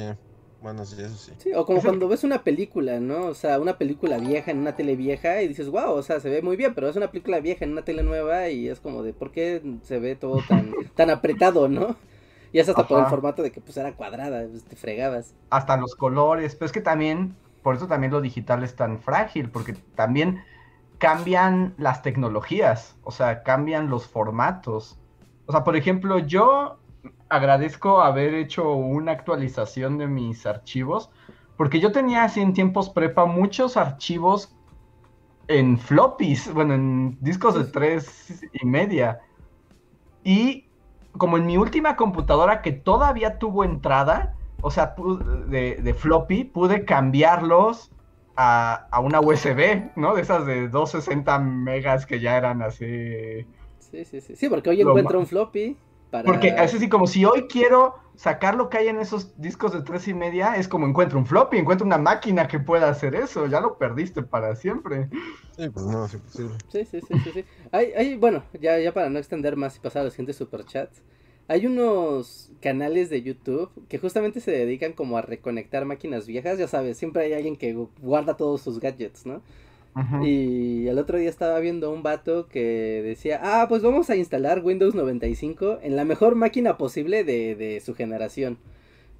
bueno, sí, eso sí. Sí, o como cuando ves una película, ¿no? O sea, una película vieja en una tele vieja y dices, wow, o sea, se ve muy bien, pero es una película vieja en una tele nueva y es como de, ¿por qué se ve todo tan, tan apretado, no? Y es hasta por el formato de que pues era cuadrada, pues, te fregabas. hasta los colores, pero es que también, por eso también lo digital es tan frágil, porque también cambian las tecnologías, o sea, cambian los formatos. O sea, por ejemplo, yo agradezco haber hecho una actualización de mis archivos, porque yo tenía así en tiempos prepa muchos archivos en floppies, bueno, en discos de tres y media. Y como en mi última computadora que todavía tuvo entrada, o sea, de, de floppy, pude cambiarlos a, a una USB, ¿no? De esas de 260 megas que ya eran así. Sí, sí, sí. Sí, porque hoy encuentro un floppy para... Porque es así como si hoy quiero sacar lo que hay en esos discos de tres y media, es como encuentro un floppy, encuentro una máquina que pueda hacer eso, ya lo perdiste para siempre. Sí, pues no, es imposible. Sí, sí, sí, sí, sí. Hay, hay, bueno, ya, ya para no extender más y pasar a los siguientes superchats. Hay unos canales de YouTube que justamente se dedican como a reconectar máquinas viejas, ya sabes, siempre hay alguien que guarda todos sus gadgets, ¿no? Ujú. Y el otro día estaba viendo un vato que decía, ah, pues vamos a instalar Windows 95 en la mejor máquina posible de, de su generación.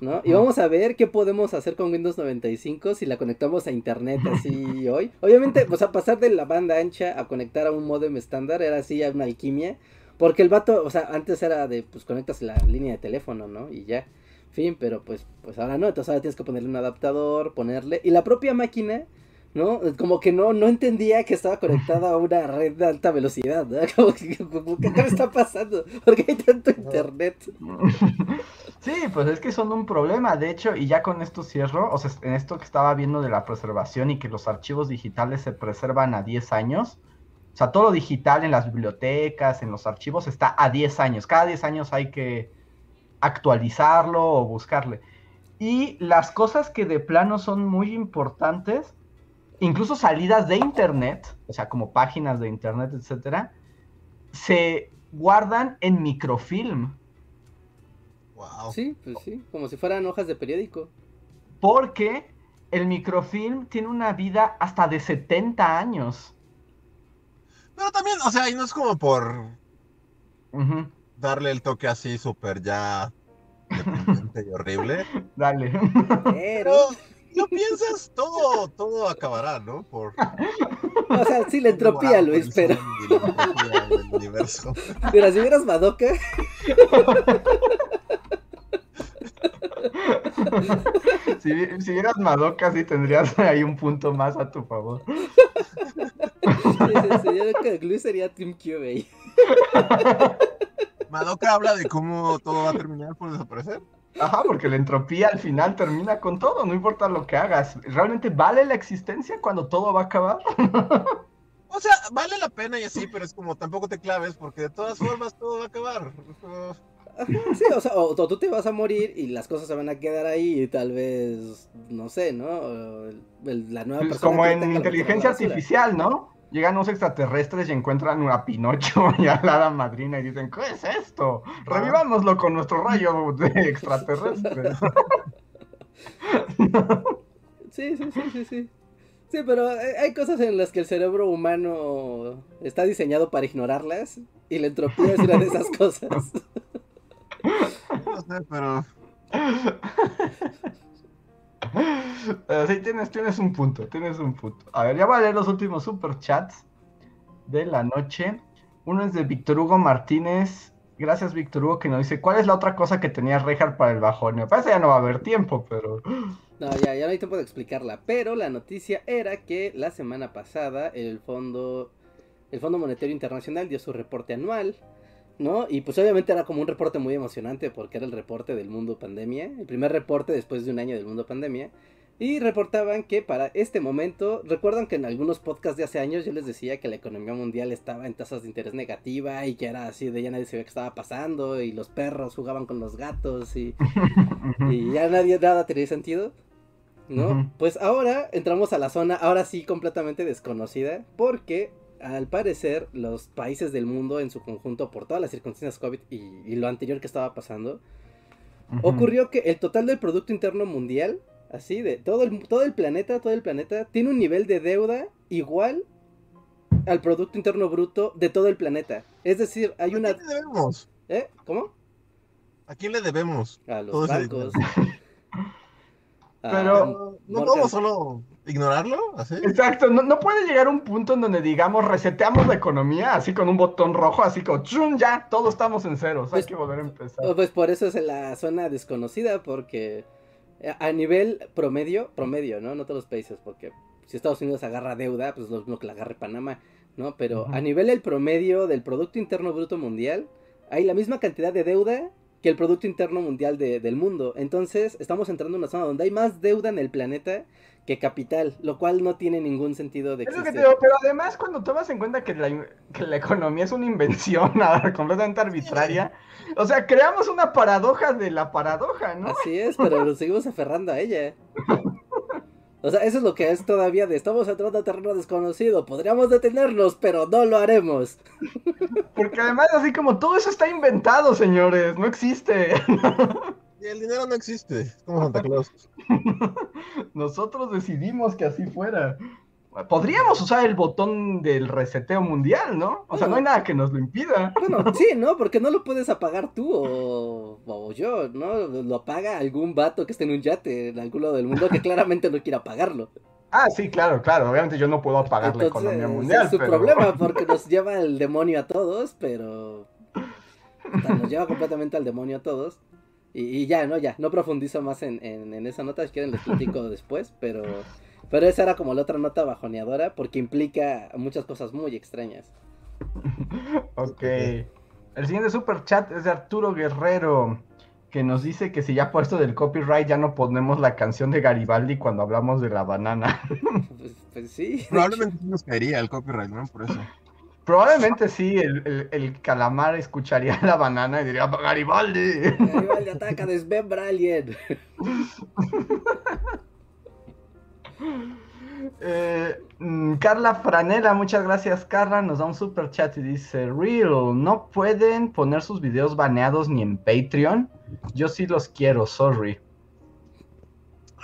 ¿no? Y vamos a ver qué podemos hacer con Windows 95 si la conectamos a internet así hoy. Obviamente, pues a pasar de la banda ancha a conectar a un modem estándar era así una alquimia. Porque el vato, o sea, antes era de, pues conectas la línea de teléfono, ¿no? Y ya, fin, pero pues, pues ahora no, entonces ahora tienes que ponerle un adaptador, ponerle... Y la propia máquina, ¿no? Como que no, no entendía que estaba conectada a una red de alta velocidad, ¿no? Como que, como que, ¿qué está pasando? ¿Por qué hay tanto internet? Sí, pues es que son un problema, de hecho, y ya con esto cierro, o sea, en esto que estaba viendo de la preservación y que los archivos digitales se preservan a 10 años, o sea, todo lo digital en las bibliotecas, en los archivos, está a 10 años. Cada 10 años hay que actualizarlo o buscarle. Y las cosas que de plano son muy importantes, incluso salidas de internet, o sea, como páginas de internet, etcétera, se guardan en microfilm. Wow. Sí, pues sí, como si fueran hojas de periódico. Porque el microfilm tiene una vida hasta de 70 años. Pero también, o sea, y no es como por darle el toque así súper ya deprimente y horrible. Dale. Pero, No piensas, todo, todo acabará, ¿no? Por o sea, sí, la entropía, Luis, pero... Y la entropía del universo. Mira, si vieras Madoka, si, si vieras Madoka, sí tendrías ahí un punto más a tu favor. que Luis sería Team Cube. Madoka habla de cómo todo va a terminar por desaparecer. Ajá, porque la entropía al final termina con todo, no importa lo que hagas. ¿Realmente vale la existencia cuando todo va a acabar? O sea, vale la pena y así, pero es como tampoco te claves porque de todas formas todo va a acabar. Sí, o sea, o, o tú te vas a morir y las cosas se van a quedar ahí y tal vez, no sé, ¿no? El- el- la nueva Es persona como en inteligencia artificial, ¿no? Llegan unos extraterrestres y encuentran a Pinocho y a la hada madrina y dicen, ¿qué es esto? Revivámoslo con nuestro rayo de extraterrestre. Sí, sí, sí, sí, sí. Sí, pero hay hay cosas en las que el cerebro humano está diseñado para ignorarlas y la entropía es una de esas cosas. no sé, Pero sí, tienes, tienes un punto, tienes un punto. A ver, ya voy a leer los últimos superchats de la noche. Uno es de Víctor Hugo Martínez. Gracias, Víctor Hugo, que nos dice, ¿cuál es la otra cosa que tenía Reinhardt para el bajón? Me parece ya no va a haber tiempo, pero... No, ya, ya no hay tiempo de explicarla, pero la noticia era que la semana pasada el fondo, el Fondo Monetario Internacional dio su reporte anual, ¿no? Y pues obviamente era como un reporte muy emocionante porque era el reporte del mundo pandemia, el primer reporte después de un año del mundo pandemia. Y reportaban que para este momento, recuerdan que en algunos podcasts de hace años yo les decía que la economía mundial estaba en tasas de interés negativa y que era así de ya nadie sabía qué estaba pasando y los perros jugaban con los gatos y, y ya nadie nada tenía sentido. ¿no? Pues ahora entramos a la zona, ahora sí completamente desconocida, porque al parecer los países del mundo en su conjunto, por todas las circunstancias COVID y, y lo anterior que estaba pasando, ocurrió que el total del Producto Interno Mundial, así, de todo el, todo el planeta, todo el planeta, tiene un nivel de deuda igual al Producto Interno Bruto de todo el planeta. Es decir, hay ¿a una... quién le debemos? ¿Eh? ¿Cómo? ¿A quién le debemos? A los bancos. A- Pero- ¿No podemos solo ignorarlo? ¿Así? Exacto, no, no puede llegar un punto en donde digamos reseteamos la economía así con un botón rojo, así como ¡chum! ya, todos estamos en ceros, hay Pues- que volver a empezar. Oh, Pues por eso es la zona desconocida, porque a a nivel promedio, promedio, ¿no? No todos los países, porque si Estados Unidos agarra deuda, pues lo mismo que la agarre Panamá, ¿no? Pero a nivel del promedio del Producto Interno Bruto Mundial, hay la misma cantidad de deuda que el Producto Interno Mundial de- del mundo. Entonces, estamos entrando en una zona donde hay más deuda en el planeta que capital, lo cual no tiene ningún sentido de Es lo que existir. te digo, pero además cuando tomas en cuenta que la, que la economía es una invención completamente arbitraria, o sea, creamos una paradoja de la paradoja, ¿no? Así es, pero nos seguimos aferrando a ella. O sea, eso es lo que es todavía de estamos entrando a terreno desconocido. Podríamos detenernos, pero no lo haremos. Porque además así como todo eso está inventado, señores, no existe. Y el dinero no existe. Es como Santa Claus. Nosotros decidimos que así fuera. Podríamos usar el botón del reseteo mundial, ¿no? O sea, no hay nada que nos lo impida. Bueno, sí, ¿no? Porque no lo puedes apagar tú o, o yo, ¿no? Lo apaga algún vato que esté en un yate en algún lado del mundo que claramente no quiere apagarlo. Ah, sí, claro, claro. Obviamente yo no puedo apagar la economía mundial. Es su problema porque nos lleva el demonio a todos, pero... nos lleva completamente al demonio a todos. Y, ya, no, ya, no profundizo más en, en, esa nota, si quieren les platico después, pero, pero esa era como la otra nota bajoneadora porque implica muchas cosas muy extrañas. ok. El siguiente super chat es de Arturo Guerrero, que nos dice que si ya puesto del copyright ya no ponemos la canción de Garibaldi cuando hablamos de la banana. Pues, pues sí. Probablemente nos caería el copyright, ¿no? Por eso. Probablemente sí, el, calamar escucharía la banana y diría, Garibaldi. Garibaldi ataca, desmembra a alguien. Eh, mm, Carla Franela, muchas gracias Carla, nos da un super chat y dice, Real, no pueden poner sus videos baneados ni en Patreon. Yo sí los quiero, sorry.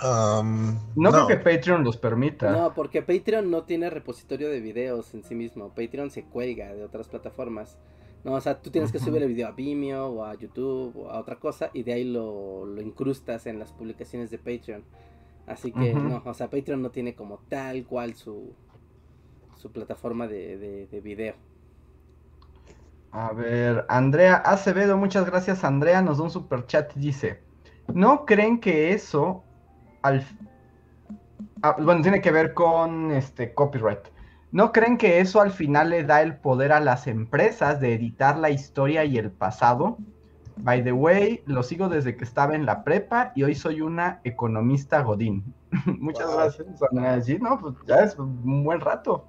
Um, no, creo que Patreon los permita. No, porque Patreon no tiene repositorio de videos en sí mismo. Patreon se cuelga de otras plataformas. No, o sea, tú tienes que subir el video a Vimeo o a YouTube o a otra cosa y de ahí lo, incrustas en las publicaciones de Patreon. Así que no, o sea, Patreon no tiene como tal cual su, su plataforma de, de, de video. A ver, Andrea Acevedo, muchas gracias Andrea, nos da un super chat y dice, ¿no creen que eso Ah, bueno, tiene que ver con este copyright. ¿No creen que eso al final le da el poder a las empresas de editar la historia y el pasado? By the way, lo sigo desde que estaba en la prepa y hoy soy una economista godín. Muchas gracias, Sí, no, pues ya es un buen rato.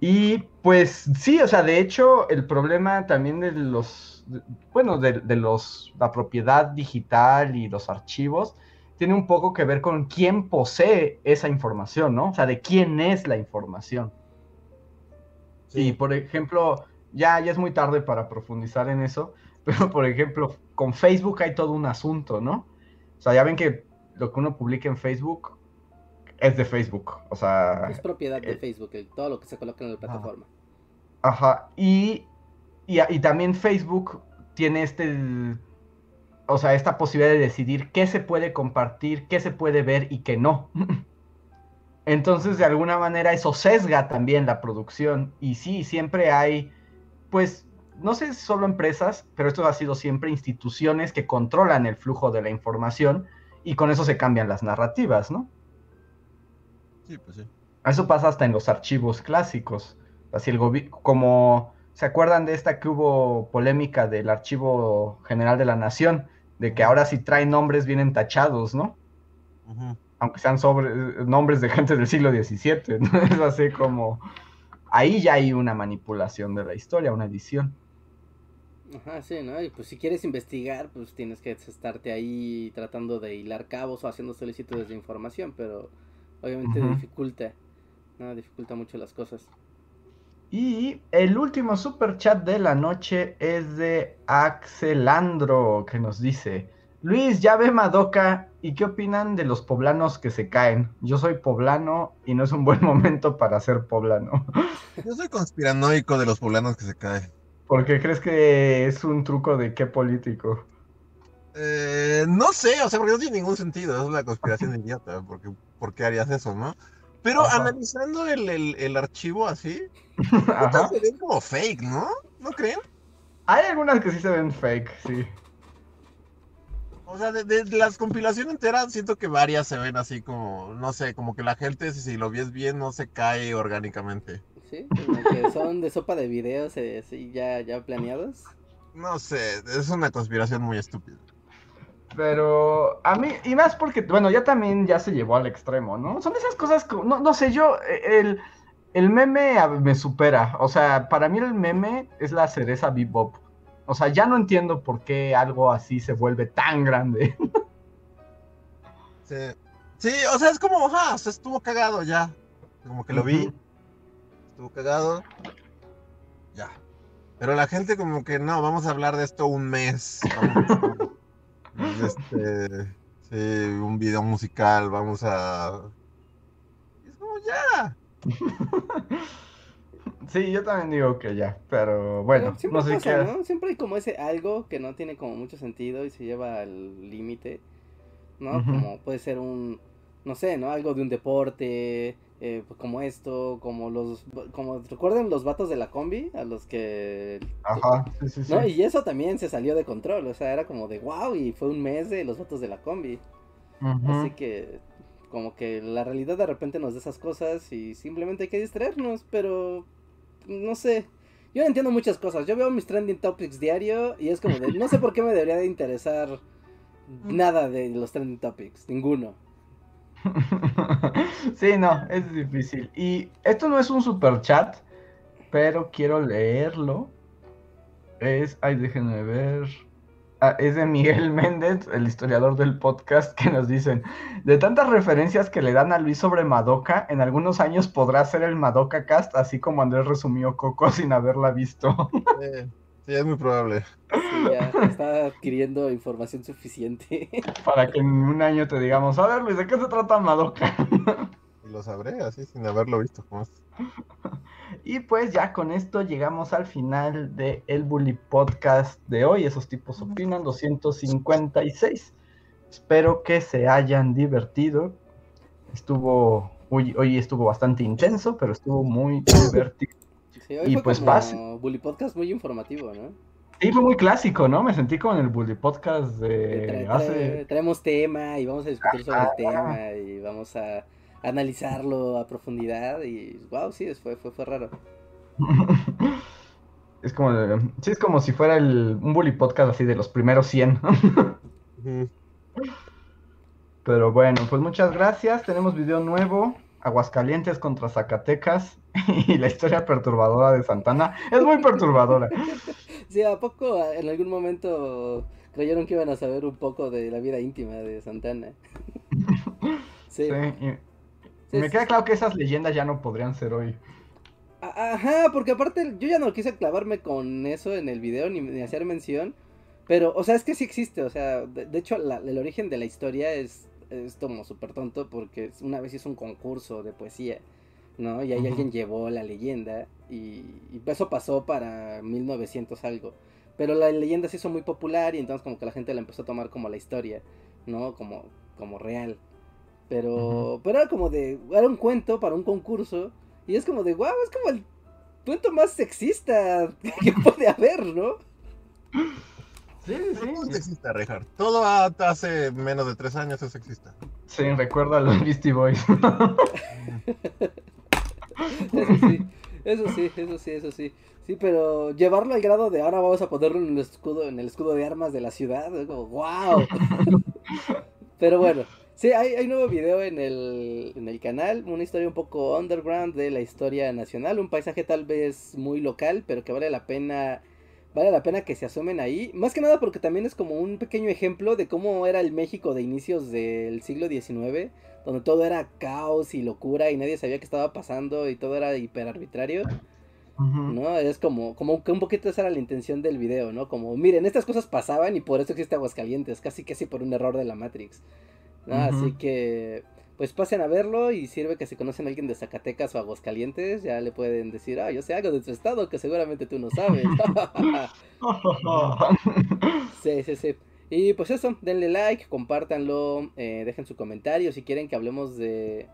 Y pues sí, o sea, de hecho, el problema también de los, bueno, de, de los, la propiedad digital y los archivos tiene un poco que ver con quién posee esa información, ¿no? O sea, de quién es la información. Sí, por ejemplo, ya, ya es muy tarde para profundizar en eso, pero por ejemplo, con Facebook hay todo un asunto, ¿no? O sea, ya ven que lo que uno publica en Facebook es de Facebook, o sea... Es propiedad de eh, Facebook, todo lo que se coloca en la plataforma. Ajá, y, y, y también Facebook tiene este o sea, esta posibilidad de decidir qué se puede compartir, qué se puede ver y qué no. Entonces, de alguna manera, eso sesga también la producción. Y sí, siempre hay, pues, no sé si solo empresas, pero esto ha sido siempre instituciones que controlan el flujo de la información y con eso se cambian las narrativas, ¿no? Sí, pues sí. Eso pasa hasta en los archivos clásicos. Así el como ¿se acuerdan de esta que hubo polémica del Archivo General de la Nación? de que ahora si traen nombres vienen tachados, ¿no? Aunque sean sobre, nombres de gente del siglo XVII, ¿no? Es así como... Ahí ya hay una manipulación de la historia, una edición. Ajá, sí, ¿no? Y pues si quieres investigar, pues tienes que estarte ahí tratando de hilar cabos o haciendo solicitudes de información, pero obviamente dificulta, ¿no? Dificulta mucho las cosas. Y el último super chat de la noche es de Axelandro, que nos dice: Luis, ya ve Madoka. ¿Y qué opinan de los poblanos que se caen? Yo soy poblano y no es un buen momento para ser poblano. Yo soy conspiranoico de los poblanos que se caen. ¿Por qué crees que es un truco de qué político? Eh, no sé, o sea, porque no tiene ningún sentido. Es una conspiración idiota. Porque, ¿Por qué harías eso, no? Pero analizando el, archivo así, se ven como fake, ¿no? ¿No creen? Hay algunas que sí se ven fake, sí. O sea, de, las compilaciones enteras siento que varias se ven así como, no sé, como que la gente si lo ves bien no se cae orgánicamente. Sí, como que son de sopa de videos eh, así ya, ya planeados. No sé, es una conspiración muy estúpida. Pero a mí, y más porque, bueno, ya también ya se llevó al extremo, ¿no? Son esas cosas que, no, no sé, yo, el, el meme me supera. O sea, para mí el meme es la cereza bebop. O sea, ya no entiendo por qué algo así se vuelve tan grande. Sí, sí o sea, es como, ajá, se estuvo cagado ya. Como que lo vi. Estuvo cagado. Ya. Pero la gente como que no, vamos a hablar de esto un mes. este, sí, un video musical, vamos a... Es como ya. Sí, yo también digo que ya, pero bueno, siempre no sé pasa, qué. ¿no? Siempre hay como ese algo que no tiene como mucho sentido y se lleva al límite, ¿no? Como puede ser un, no sé, ¿no? Algo de un deporte, eh, pues como esto, como los, como, ¿recuerdan los vatos de la combi? A los que... Ajá, sí, sí, sí. ¿No? Y eso también se salió de control, o sea, era como de wow y fue un mes de los vatos de la combi. Así que como que la realidad de repente nos da esas cosas y simplemente hay que distraernos, pero no sé. Yo no entiendo muchas cosas. Yo veo mis trending topics diario y es como de no sé por qué me debería de interesar nada de los trending topics, ninguno. Sí, no, es difícil. Y esto no es un super chat, pero quiero leerlo. Es, ay, déjenme ver. Ah, es de Miguel Méndez, el historiador del podcast, que nos dicen, de tantas referencias que le dan a Luis sobre Madoka, en algunos años podrá ser el Madoka Cast, así como Andrés resumió Coco sin haberla visto. Sí, sí, es muy probable. Sí, ya está adquiriendo información suficiente. Para que en un año te digamos, a ver Luis, ¿de qué se trata Madoka? Y lo sabré así sin haberlo visto jamás. Y pues ya con esto llegamos al final de el Bully Podcast de hoy. Esos tipos opinan 256. Espero que se hayan divertido. Estuvo hoy, hoy estuvo bastante intenso, pero estuvo muy divertido. Sí, hoy Y fue pues como vas- Bully Podcast muy informativo, ¿no? Sí, fue muy clásico, ¿no? Me sentí como en el Bully Podcast de trae- trae- hace. traemos tema y vamos a discutir sobre el tema y vamos a analizarlo a profundidad y wow, sí, fue, fue, fue raro. Es como, sí, es como si fuera el, un Bully Podcast así de los primeros 100. Ujú. Pero bueno, pues muchas gracias. Tenemos video nuevo. Aguascalientes contra Zacatecas y la historia perturbadora de Santana. Es muy perturbadora. Sí, ¿a poco en algún momento creyeron que iban a saber un poco de la vida íntima de Santana? Sí. Sí, y- y Sí, me queda claro que esas leyendas ya no podrían ser hoy. Ajá, porque aparte yo ya no quise clavarme con eso en el video ni, ni hacer mención. Pero, o sea, es que sí existe. O sea, de, de hecho, la- el origen de la historia es, es como súper tonto porque una vez hizo un concurso de poesía, ¿no? Y ahí alguien llevó la leyenda y, y eso pasó para 1900 algo. Pero la leyenda se hizo muy popular y entonces como que la gente la empezó a tomar como la historia, ¿no? Como, como real. Pero, pero era como de, era un cuento para un concurso y es como de, wow, es como el cuento más sexista que puede haber, ¿no? Sí, Todo es sí. sexista, Reinhardt. Todo a- hace menos de tres años es sexista. Sí, recuerda a los Beastie Boys. Eso sí, eso sí, eso sí, eso sí. Sí, pero llevarlo al grado de ahora vamos a ponerlo en el escudo, en el escudo de armas de la ciudad, es como, wow. Pero bueno, sí, hay, hay nuevo video en el, en el canal, una historia un poco underground de la historia nacional, un paisaje tal vez muy local, pero que vale la pena, vale la pena que se asomen ahí. Más que nada porque también es como un pequeño ejemplo de cómo era el México de inicios del siglo XIX, donde todo era caos y locura y nadie sabía qué estaba pasando y todo era hiper arbitrario. Ujú. ¿no? Es como, como que un poquito esa era la intención del video, ¿no? Como, miren, estas cosas pasaban y por eso existe Aguascalientes, casi casi por un error de la Matrix. Así que, pues pasen a verlo y sirve que si conocen a alguien de Zacatecas o Aguascalientes, ya le pueden decir, ah, yo sé algo de tu estado que seguramente tú no sabes. sí, sí, sí. Y pues eso, denle like, compártanlo, eh, dejen su comentario. Si quieren que hablemos de,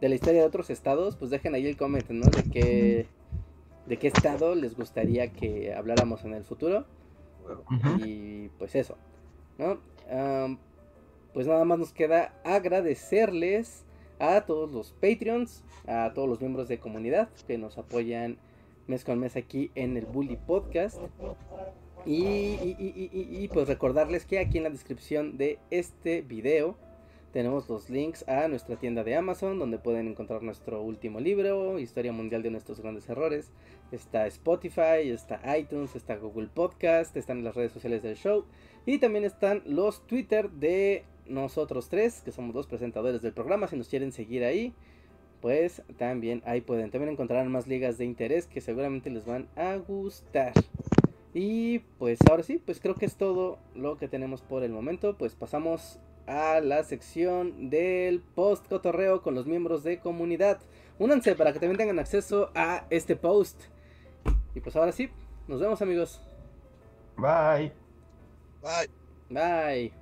de la historia de otros estados, pues dejen ahí el comment, ¿no? De qué, de qué estado les gustaría que habláramos en el futuro. Y pues eso, ¿no? Pues nada más nos queda agradecerles a todos los Patreons, a todos los miembros de comunidad que nos apoyan mes con mes aquí en el Bully Podcast. Y, pues recordarles que aquí en la descripción de este video tenemos los links a nuestra tienda de Amazon, donde pueden encontrar nuestro último libro, Historia Mundial de Nuestros Grandes Errores. Está Spotify, está iTunes, está Google Podcast, están las redes sociales del show. Y también están los Twitter de nosotros tres, que somos dos presentadores del programa. Si nos quieren seguir ahí, pues también ahí pueden. También encontrarán más ligas de interés que seguramente les van a gustar. Y pues ahora sí, pues creo que es todo lo que tenemos por el momento. Pues pasamos a la sección del post cotorreo con los miembros de comunidad. únanse para que también tengan acceso a este post. Y pues ahora sí, nos vemos amigos. Bye. Bye. Bye.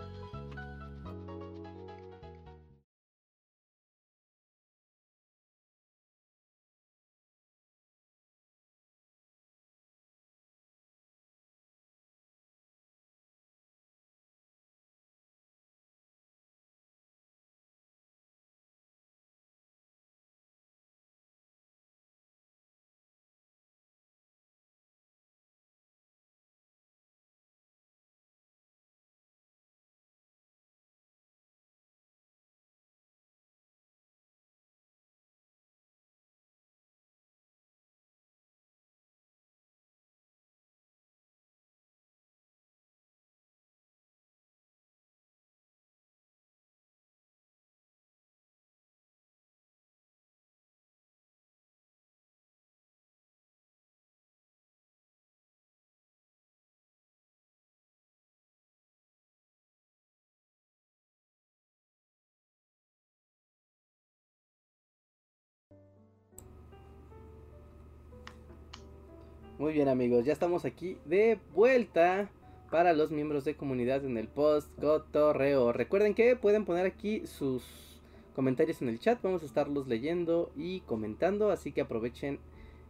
Muy bien amigos, ya estamos aquí de vuelta para los miembros de comunidad en el post cotorreo. Recuerden que pueden poner aquí sus comentarios en el chat, vamos a estarlos leyendo y comentando, así que aprovechen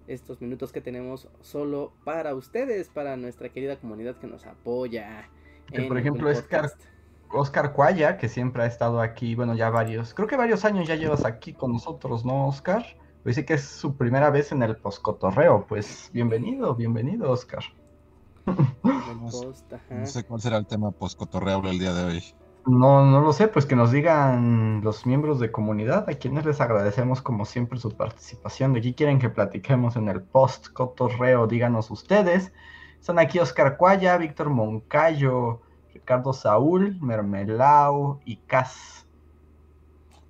estos minutos que tenemos solo para ustedes, para nuestra querida comunidad que nos apoya. Que por ejemplo Oscar, Oscar Cuaya, que siempre ha estado aquí, bueno ya varios, creo que varios años ya llevas aquí con nosotros, ¿no Oscar? Dice que es su primera vez en el poscotorreo. Pues bienvenido, bienvenido, Oscar. no sé cuál será el tema poscotorreo el día de hoy. No, no lo sé, pues que nos digan los miembros de comunidad, a quienes les agradecemos como siempre su participación. ¿De qué quieren que platiquemos en el post cotorreo? Díganos ustedes. Están aquí Oscar Cuaya, Víctor Moncayo, Ricardo Saúl, Mermelao y Cas,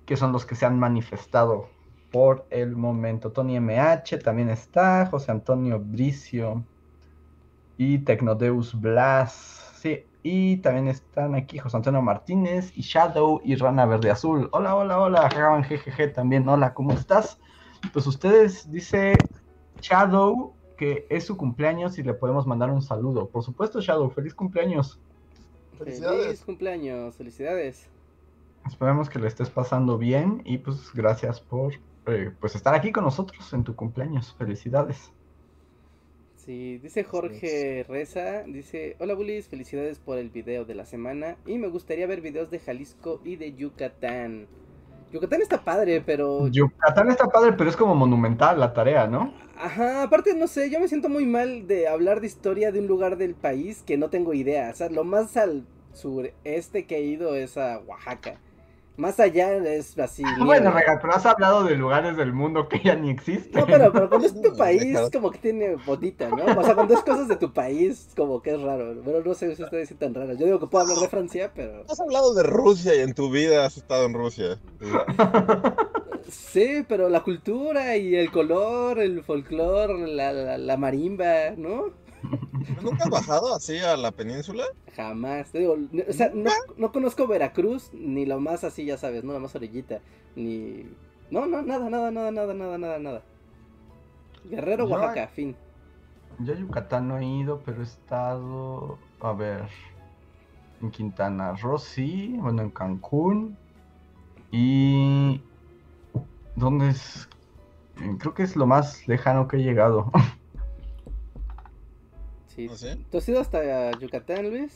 que son los que se han manifestado por el momento. Tony MH también está, José Antonio Bricio y Tecnodeus Blas. Sí, y también están aquí José Antonio Martínez y Shadow y Rana Verde Azul. Hola, hola, hola, Raban GGG también. Hola, ¿cómo estás? Pues ustedes, dice Shadow que es su cumpleaños y le podemos mandar un saludo. Por supuesto, Shadow, feliz cumpleaños. Felicidades. Feliz cumpleaños, felicidades. Esperemos que le estés pasando bien y pues gracias por eh, pues estar aquí con nosotros en tu cumpleaños. Felicidades. Sí, dice Jorge Reza, dice, hola Bulis, felicidades por el video de la semana y me gustaría ver videos de Jalisco y de Yucatán. Yucatán está padre, pero... Yucatán está padre, pero es como monumental la tarea, ¿no? Ajá, aparte no sé, yo me siento muy mal de hablar de historia de un lugar del país que no tengo idea. O sea, lo más al sureste que he ido es a Oaxaca. Más allá es así. bueno, Regal, pero has hablado de lugares del mundo que ya ni existen. No, pero, pero cuando es tu país, como que tiene botita, ¿no? O sea, cuando es cosas de tu país, como que es raro. Pero no sé si ustedes son tan raras. Yo digo que puedo hablar de Francia, pero. Has hablado de Rusia y en tu vida has estado en Rusia. Sí, pero la cultura y el color, el folclore, la, la, la marimba, ¿no? ¿Nunca has bajado así a la península? Jamás. Digo, o sea, no, conozco Veracruz, ni lo más así, ya sabes, no, la más orillita. Ni. No, no, nada, nada, nada, nada, nada, nada, nada. Guerrero, Oaxaca, fin. Yo a Yucatán no he ido, pero he estado. A ver. En Quintana Roo, sí. Bueno, en Cancún. Y. ¿Dónde es? Creo que es lo más lejano que he llegado. Sí. ¿Tú has ido hasta Yucatán, Luis?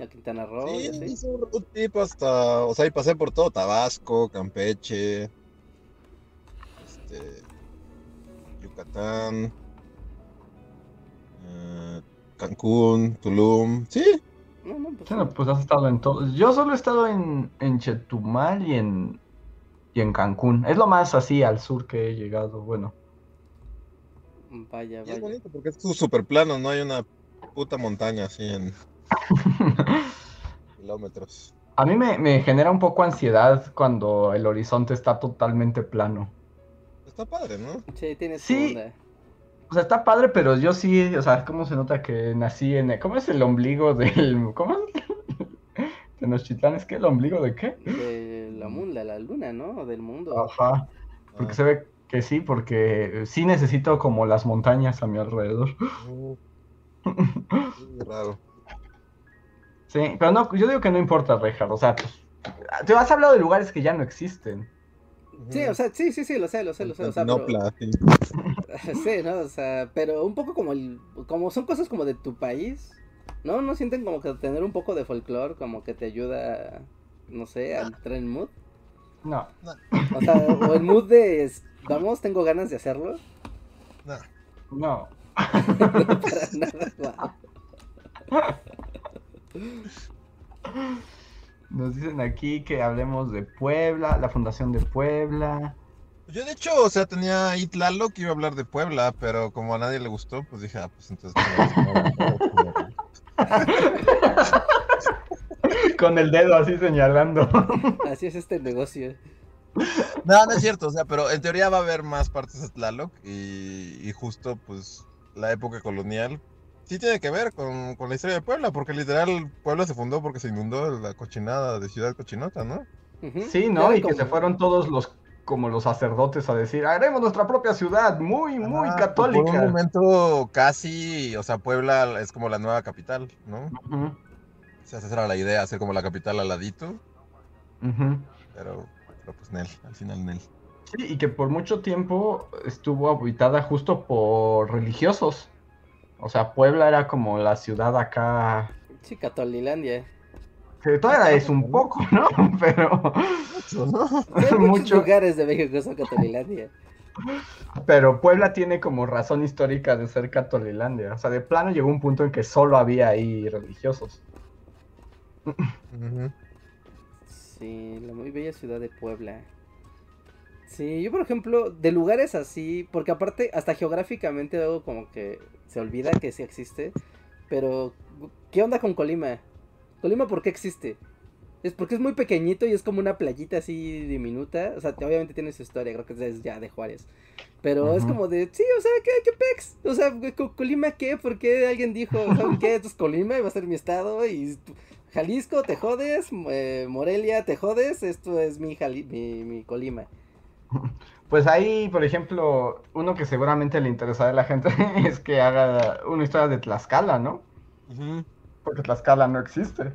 A Quintana Roo. Sí, hice un tipo hasta. O sea, y pasé por todo: Tabasco, Campeche, este, Yucatán, eh, Cancún, Tulum. Sí. No, no, pues, bueno, pues has estado en todo. Yo solo he estado en, en Chetumal y en, y en Cancún. Es lo más así al sur que he llegado. Bueno. Vaya, vaya. es bonito porque es súper plano, no hay una puta montaña, así en kilómetros. A mí me, me genera un poco ansiedad cuando el horizonte está totalmente plano. Está padre, ¿no? Sí, tienes Sí. onda. O sea, está padre, pero yo sí, o sea, ¿cómo se nota que nací en... el- ¿Cómo es el ombligo del... ¿Cómo es? De Nochtitlán, ¿es que el ombligo de qué? De la munda, la luna, ¿no? Del mundo. Ajá, porque Ah, se ve que sí, porque sí necesito como las montañas a mi alrededor. uh, raro. Sí, pero no, yo digo que no importa, Rejar, o sea, pues, te has hablado de lugares que ya no existen. Sí, o sea, sí, sí, sí, lo sé, lo sé, lo sé. O sea, pero- Constantinopla, sí. Sí, ¿no? O sea, pero un poco como el, como son cosas como de tu país, ¿no? ¿No sienten como que tener un poco de folclore como que te ayuda, no sé, a entrar en mood? No, O sea, o el mood de, vamos, tengo ganas de hacerlo. no. Para nada, guau. Nos dicen aquí que hablemos de Puebla, la fundación de Puebla. Yo de hecho, o sea, tenía ahí Tlaloc que iba a hablar de Puebla, pero como a nadie le gustó, pues dije, ah, pues entonces... Con el dedo así señalando. Así es este negocio. No, no es cierto, o sea, pero en teoría va a haber más partes de Tlaloc y, y justo pues la época colonial sí tiene que ver con, con la historia de Puebla, porque literal Puebla se fundó porque se inundó la cochinada de Ciudad Cochinota, ¿no? Sí, ¿no? Y que se fueron todos los como los sacerdotes a decir, haremos nuestra propia ciudad, muy, muy Ajá, católica. Por un momento casi, o sea, Puebla es como la nueva capital, ¿no? O sea, esa era la idea, hacer como la capital al ladito, pero, pero pues Nel, al final Nel. Sí, y que por mucho tiempo estuvo habitada justo por religiosos. O sea, Puebla era como la ciudad acá, Sí, Catolilandia. que todavía es un poco, ¿no? Pero, ¿no? Hay muchos mucho, lugares de México que son Catolilandia. pero Puebla tiene como razón histórica de ser Catolilandia. O sea, de plano llegó un punto en que solo había ahí religiosos. Sí, la muy bella ciudad de Puebla. Sí, yo por ejemplo, de lugares así, porque aparte hasta geográficamente luego como que se olvida que sí existe, pero ¿qué onda con Colima? Colima, ¿por qué existe? Es porque es muy pequeñito y es como una playita así diminuta, o sea, obviamente tiene su historia, creo que es ya de Juárez. Pero es Ujú. como de, sí, o sea, ¿qué, qué pex? O sea, ¿Co- ¿Colima qué? ¿Por qué alguien dijo, ¿saben qué? Esto es Colima y va a ser mi estado y Jalisco, te jodes, eh, Morelia, te jodes, esto es mi, Jali- mi, mi Colima. Pues ahí, por ejemplo, uno que seguramente le interesará a la gente es que haga una historia de Tlaxcala, ¿no? Porque Tlaxcala no existe.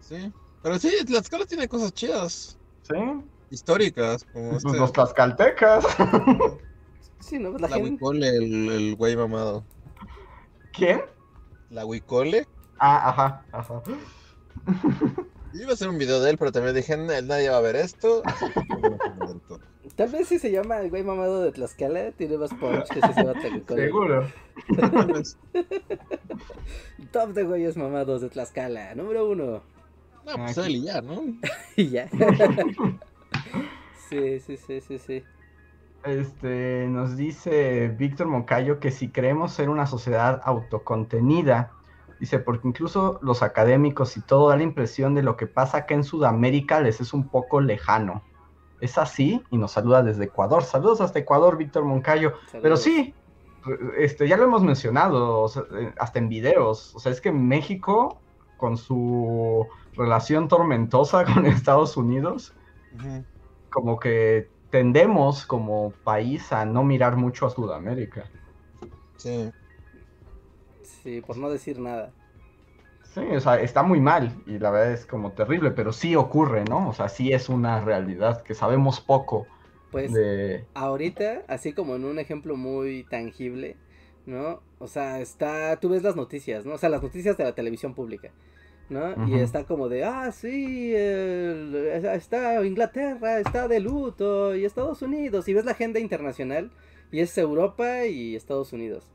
Sí. Pero sí, Tlaxcala tiene cosas chidas, ¿Sí? históricas, como Pues este... los tlaxcaltecas. Sí, ¿no? La La gente... Huicole, el, el güey mamado. ¿Quién? La Huicole. Ah, ajá, ajá. Yo iba a hacer un video de él, pero también dije, "Nah, nadie va a ver esto. Tal vez si se llama el güey mamado de Tlaxcala, tiene más punch que si se llama Tlaxcala. Seguro. Top de güeyes mamados de Tlaxcala, número uno. No, pues él y ya, ¿no? Y ya. sí, sí, sí, sí, sí. Este, nos dice Víctor Moncayo que si creemos ser una sociedad autocontenida, dice, porque incluso los académicos y todo da la impresión de lo que pasa acá en Sudamérica les es un poco lejano. Es así y nos saluda desde Ecuador. Saludos hasta Ecuador, Víctor Moncayo. Pero sí, este, ya lo hemos mencionado, o sea, eh, hasta en videos. O sea, es que México, con su relación tormentosa con Estados Unidos, como que tendemos como país a no mirar mucho a Sudamérica. Sí. Sí, por no decir nada. Sí, o sea, está muy mal y la verdad es como terrible, pero sí ocurre, ¿no? O sea, sí es una realidad que sabemos poco Pues de... ahorita, así como en un ejemplo muy tangible, ¿no? O sea, está, tú ves las noticias, ¿no? O sea, las noticias de la televisión pública, ¿no? Y está como de, ah, sí, el- está Inglaterra, está de luto, y Estados Unidos, y ves la agenda internacional, y es Europa y Estados Unidos,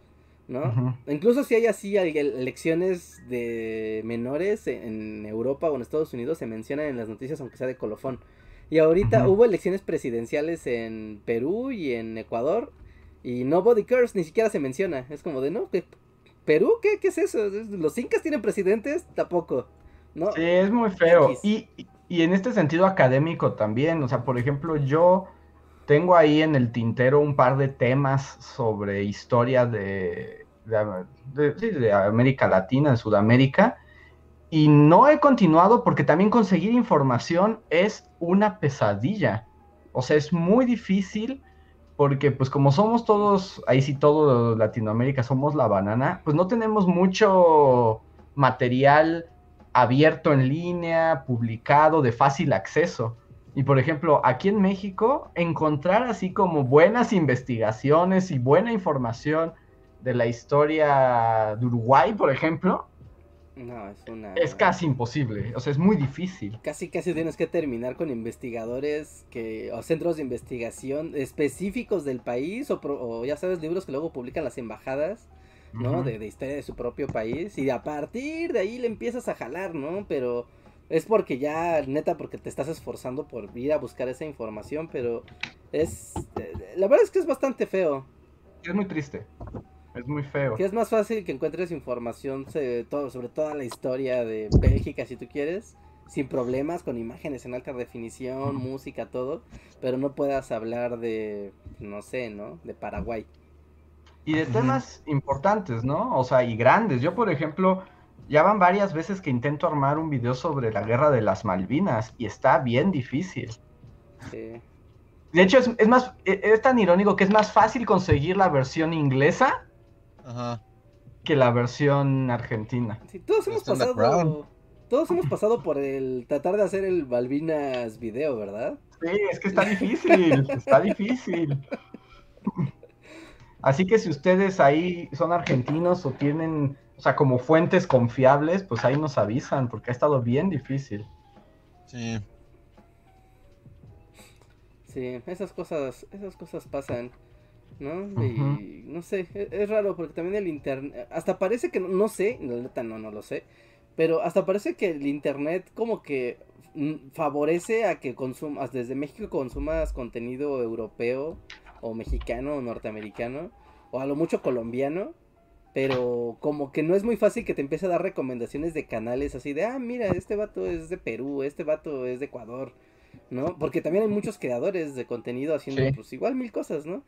¿no? Incluso si hay así elecciones de menores en Europa o en Estados Unidos, se mencionan en las noticias, aunque sea de colofón. Y ahorita hubo elecciones presidenciales en Perú y en Ecuador. Y nobody cares, ni siquiera se menciona. Es como de no, que ¿Perú? ¿Qué, ¿Qué es eso? ¿Los incas tienen presidentes? Tampoco. ¿no? Sí, es muy feo. Y, y en este sentido académico también, o sea, por ejemplo, yo tengo ahí en el tintero un par de temas sobre historia de, América Latina, de Sudamérica, y no he continuado porque también conseguir información es una pesadilla. O sea, es muy difícil porque pues como somos todos, ahí sí todo Latinoamérica somos la banana, pues no tenemos mucho material abierto en línea, publicado, de fácil acceso. Y por ejemplo, aquí en México, encontrar así como buenas investigaciones y buena información de la historia de Uruguay, por ejemplo, no, es una... Es casi imposible, o sea, es muy difícil. Casi, casi tienes que terminar con investigadores que, o centros de investigación específicos del país, o, ya sabes, libros que luego publican las embajadas, ¿no? de, de, historia de su propio país, y a partir de ahí le empiezas a jalar, ¿no? Pero es porque ya, neta, porque te estás esforzando por ir a buscar esa información, pero es... La verdad es que es bastante feo. Es muy triste. Es muy feo. Que es más fácil que encuentres información sobre, todo, sobre toda la historia de Bélgica, si tú quieres, sin problemas, con imágenes en alta definición, música, todo, pero no puedas hablar de, no sé, ¿no? De Paraguay. Y de temas importantes, ¿no? O sea, y grandes. Yo, por ejemplo, ya van varias veces que intento armar un video sobre la guerra de las Malvinas y está bien difícil. Sí. De hecho, es, es más, e, es tan irónico que es más fácil conseguir la versión inglesa que la versión argentina. Sí, todos hemos pasado. Todos hemos pasado por el tratar de hacer el Balvinas video, ¿verdad? Sí, es que está difícil, está difícil. Así que si ustedes ahí son argentinos o tienen, o sea, como fuentes confiables, pues ahí nos avisan, porque ha estado bien difícil. Sí. Sí, esas cosas, esas cosas pasan. ¿no? Y no sé, e-, es, raro porque también el internet, hasta parece que, no, sé, la neta no, no lo sé, pero hasta parece que el internet como que mm, favorece a que consumas, desde México consumas contenido europeo o mexicano o norteamericano, o a lo mucho colombiano, pero como que no es muy fácil que te empiece a dar recomendaciones de canales así de, ah, mira, este vato es de Perú, este vato es de Ecuador, ¿no? Porque también hay muchos creadores de contenido haciendo pues igual mil cosas, ¿no?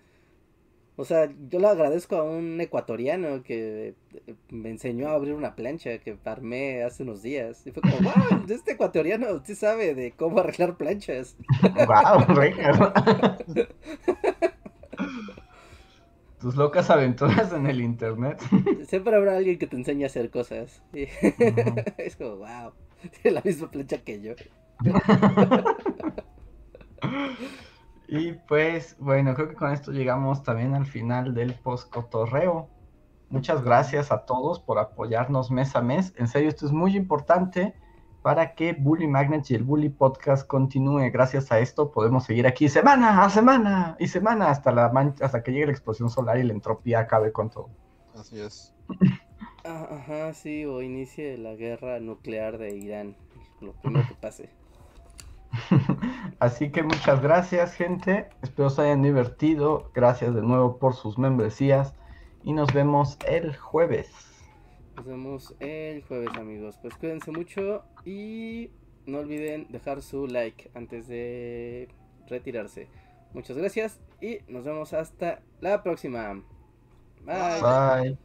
O sea, yo le agradezco a un ecuatoriano que eh, me enseñó a abrir una plancha que armé hace unos días. Y fue como, wow, este ecuatoriano sí sabe de cómo arreglar planchas. Wow, Tus locas aventuras en el internet. Siempre habrá alguien que te enseñe a hacer cosas. Es como, wow, tiene la misma plancha que yo. Y pues, bueno, creo que con esto llegamos también al final del post-cotorreo. Muchas gracias a todos por apoyarnos mes a mes. En serio, esto es muy importante para que Bully Magnets y el Bully Podcast continúe. Gracias a esto podemos seguir aquí semana a semana y semana hasta, la hasta que llegue la explosión solar y la entropía acabe con todo. Así es. Ah, ajá, sí, o inicie la guerra nuclear de Irán. Lo primero que pase. Así que muchas gracias, gente. Espero se hayan divertido. Gracias de nuevo por sus membresías. Y nos vemos el jueves. Nos vemos el jueves, amigos. Pues cuídense mucho y no olviden dejar su like antes de retirarse. Muchas gracias y nos vemos hasta la próxima. Bye. Bye.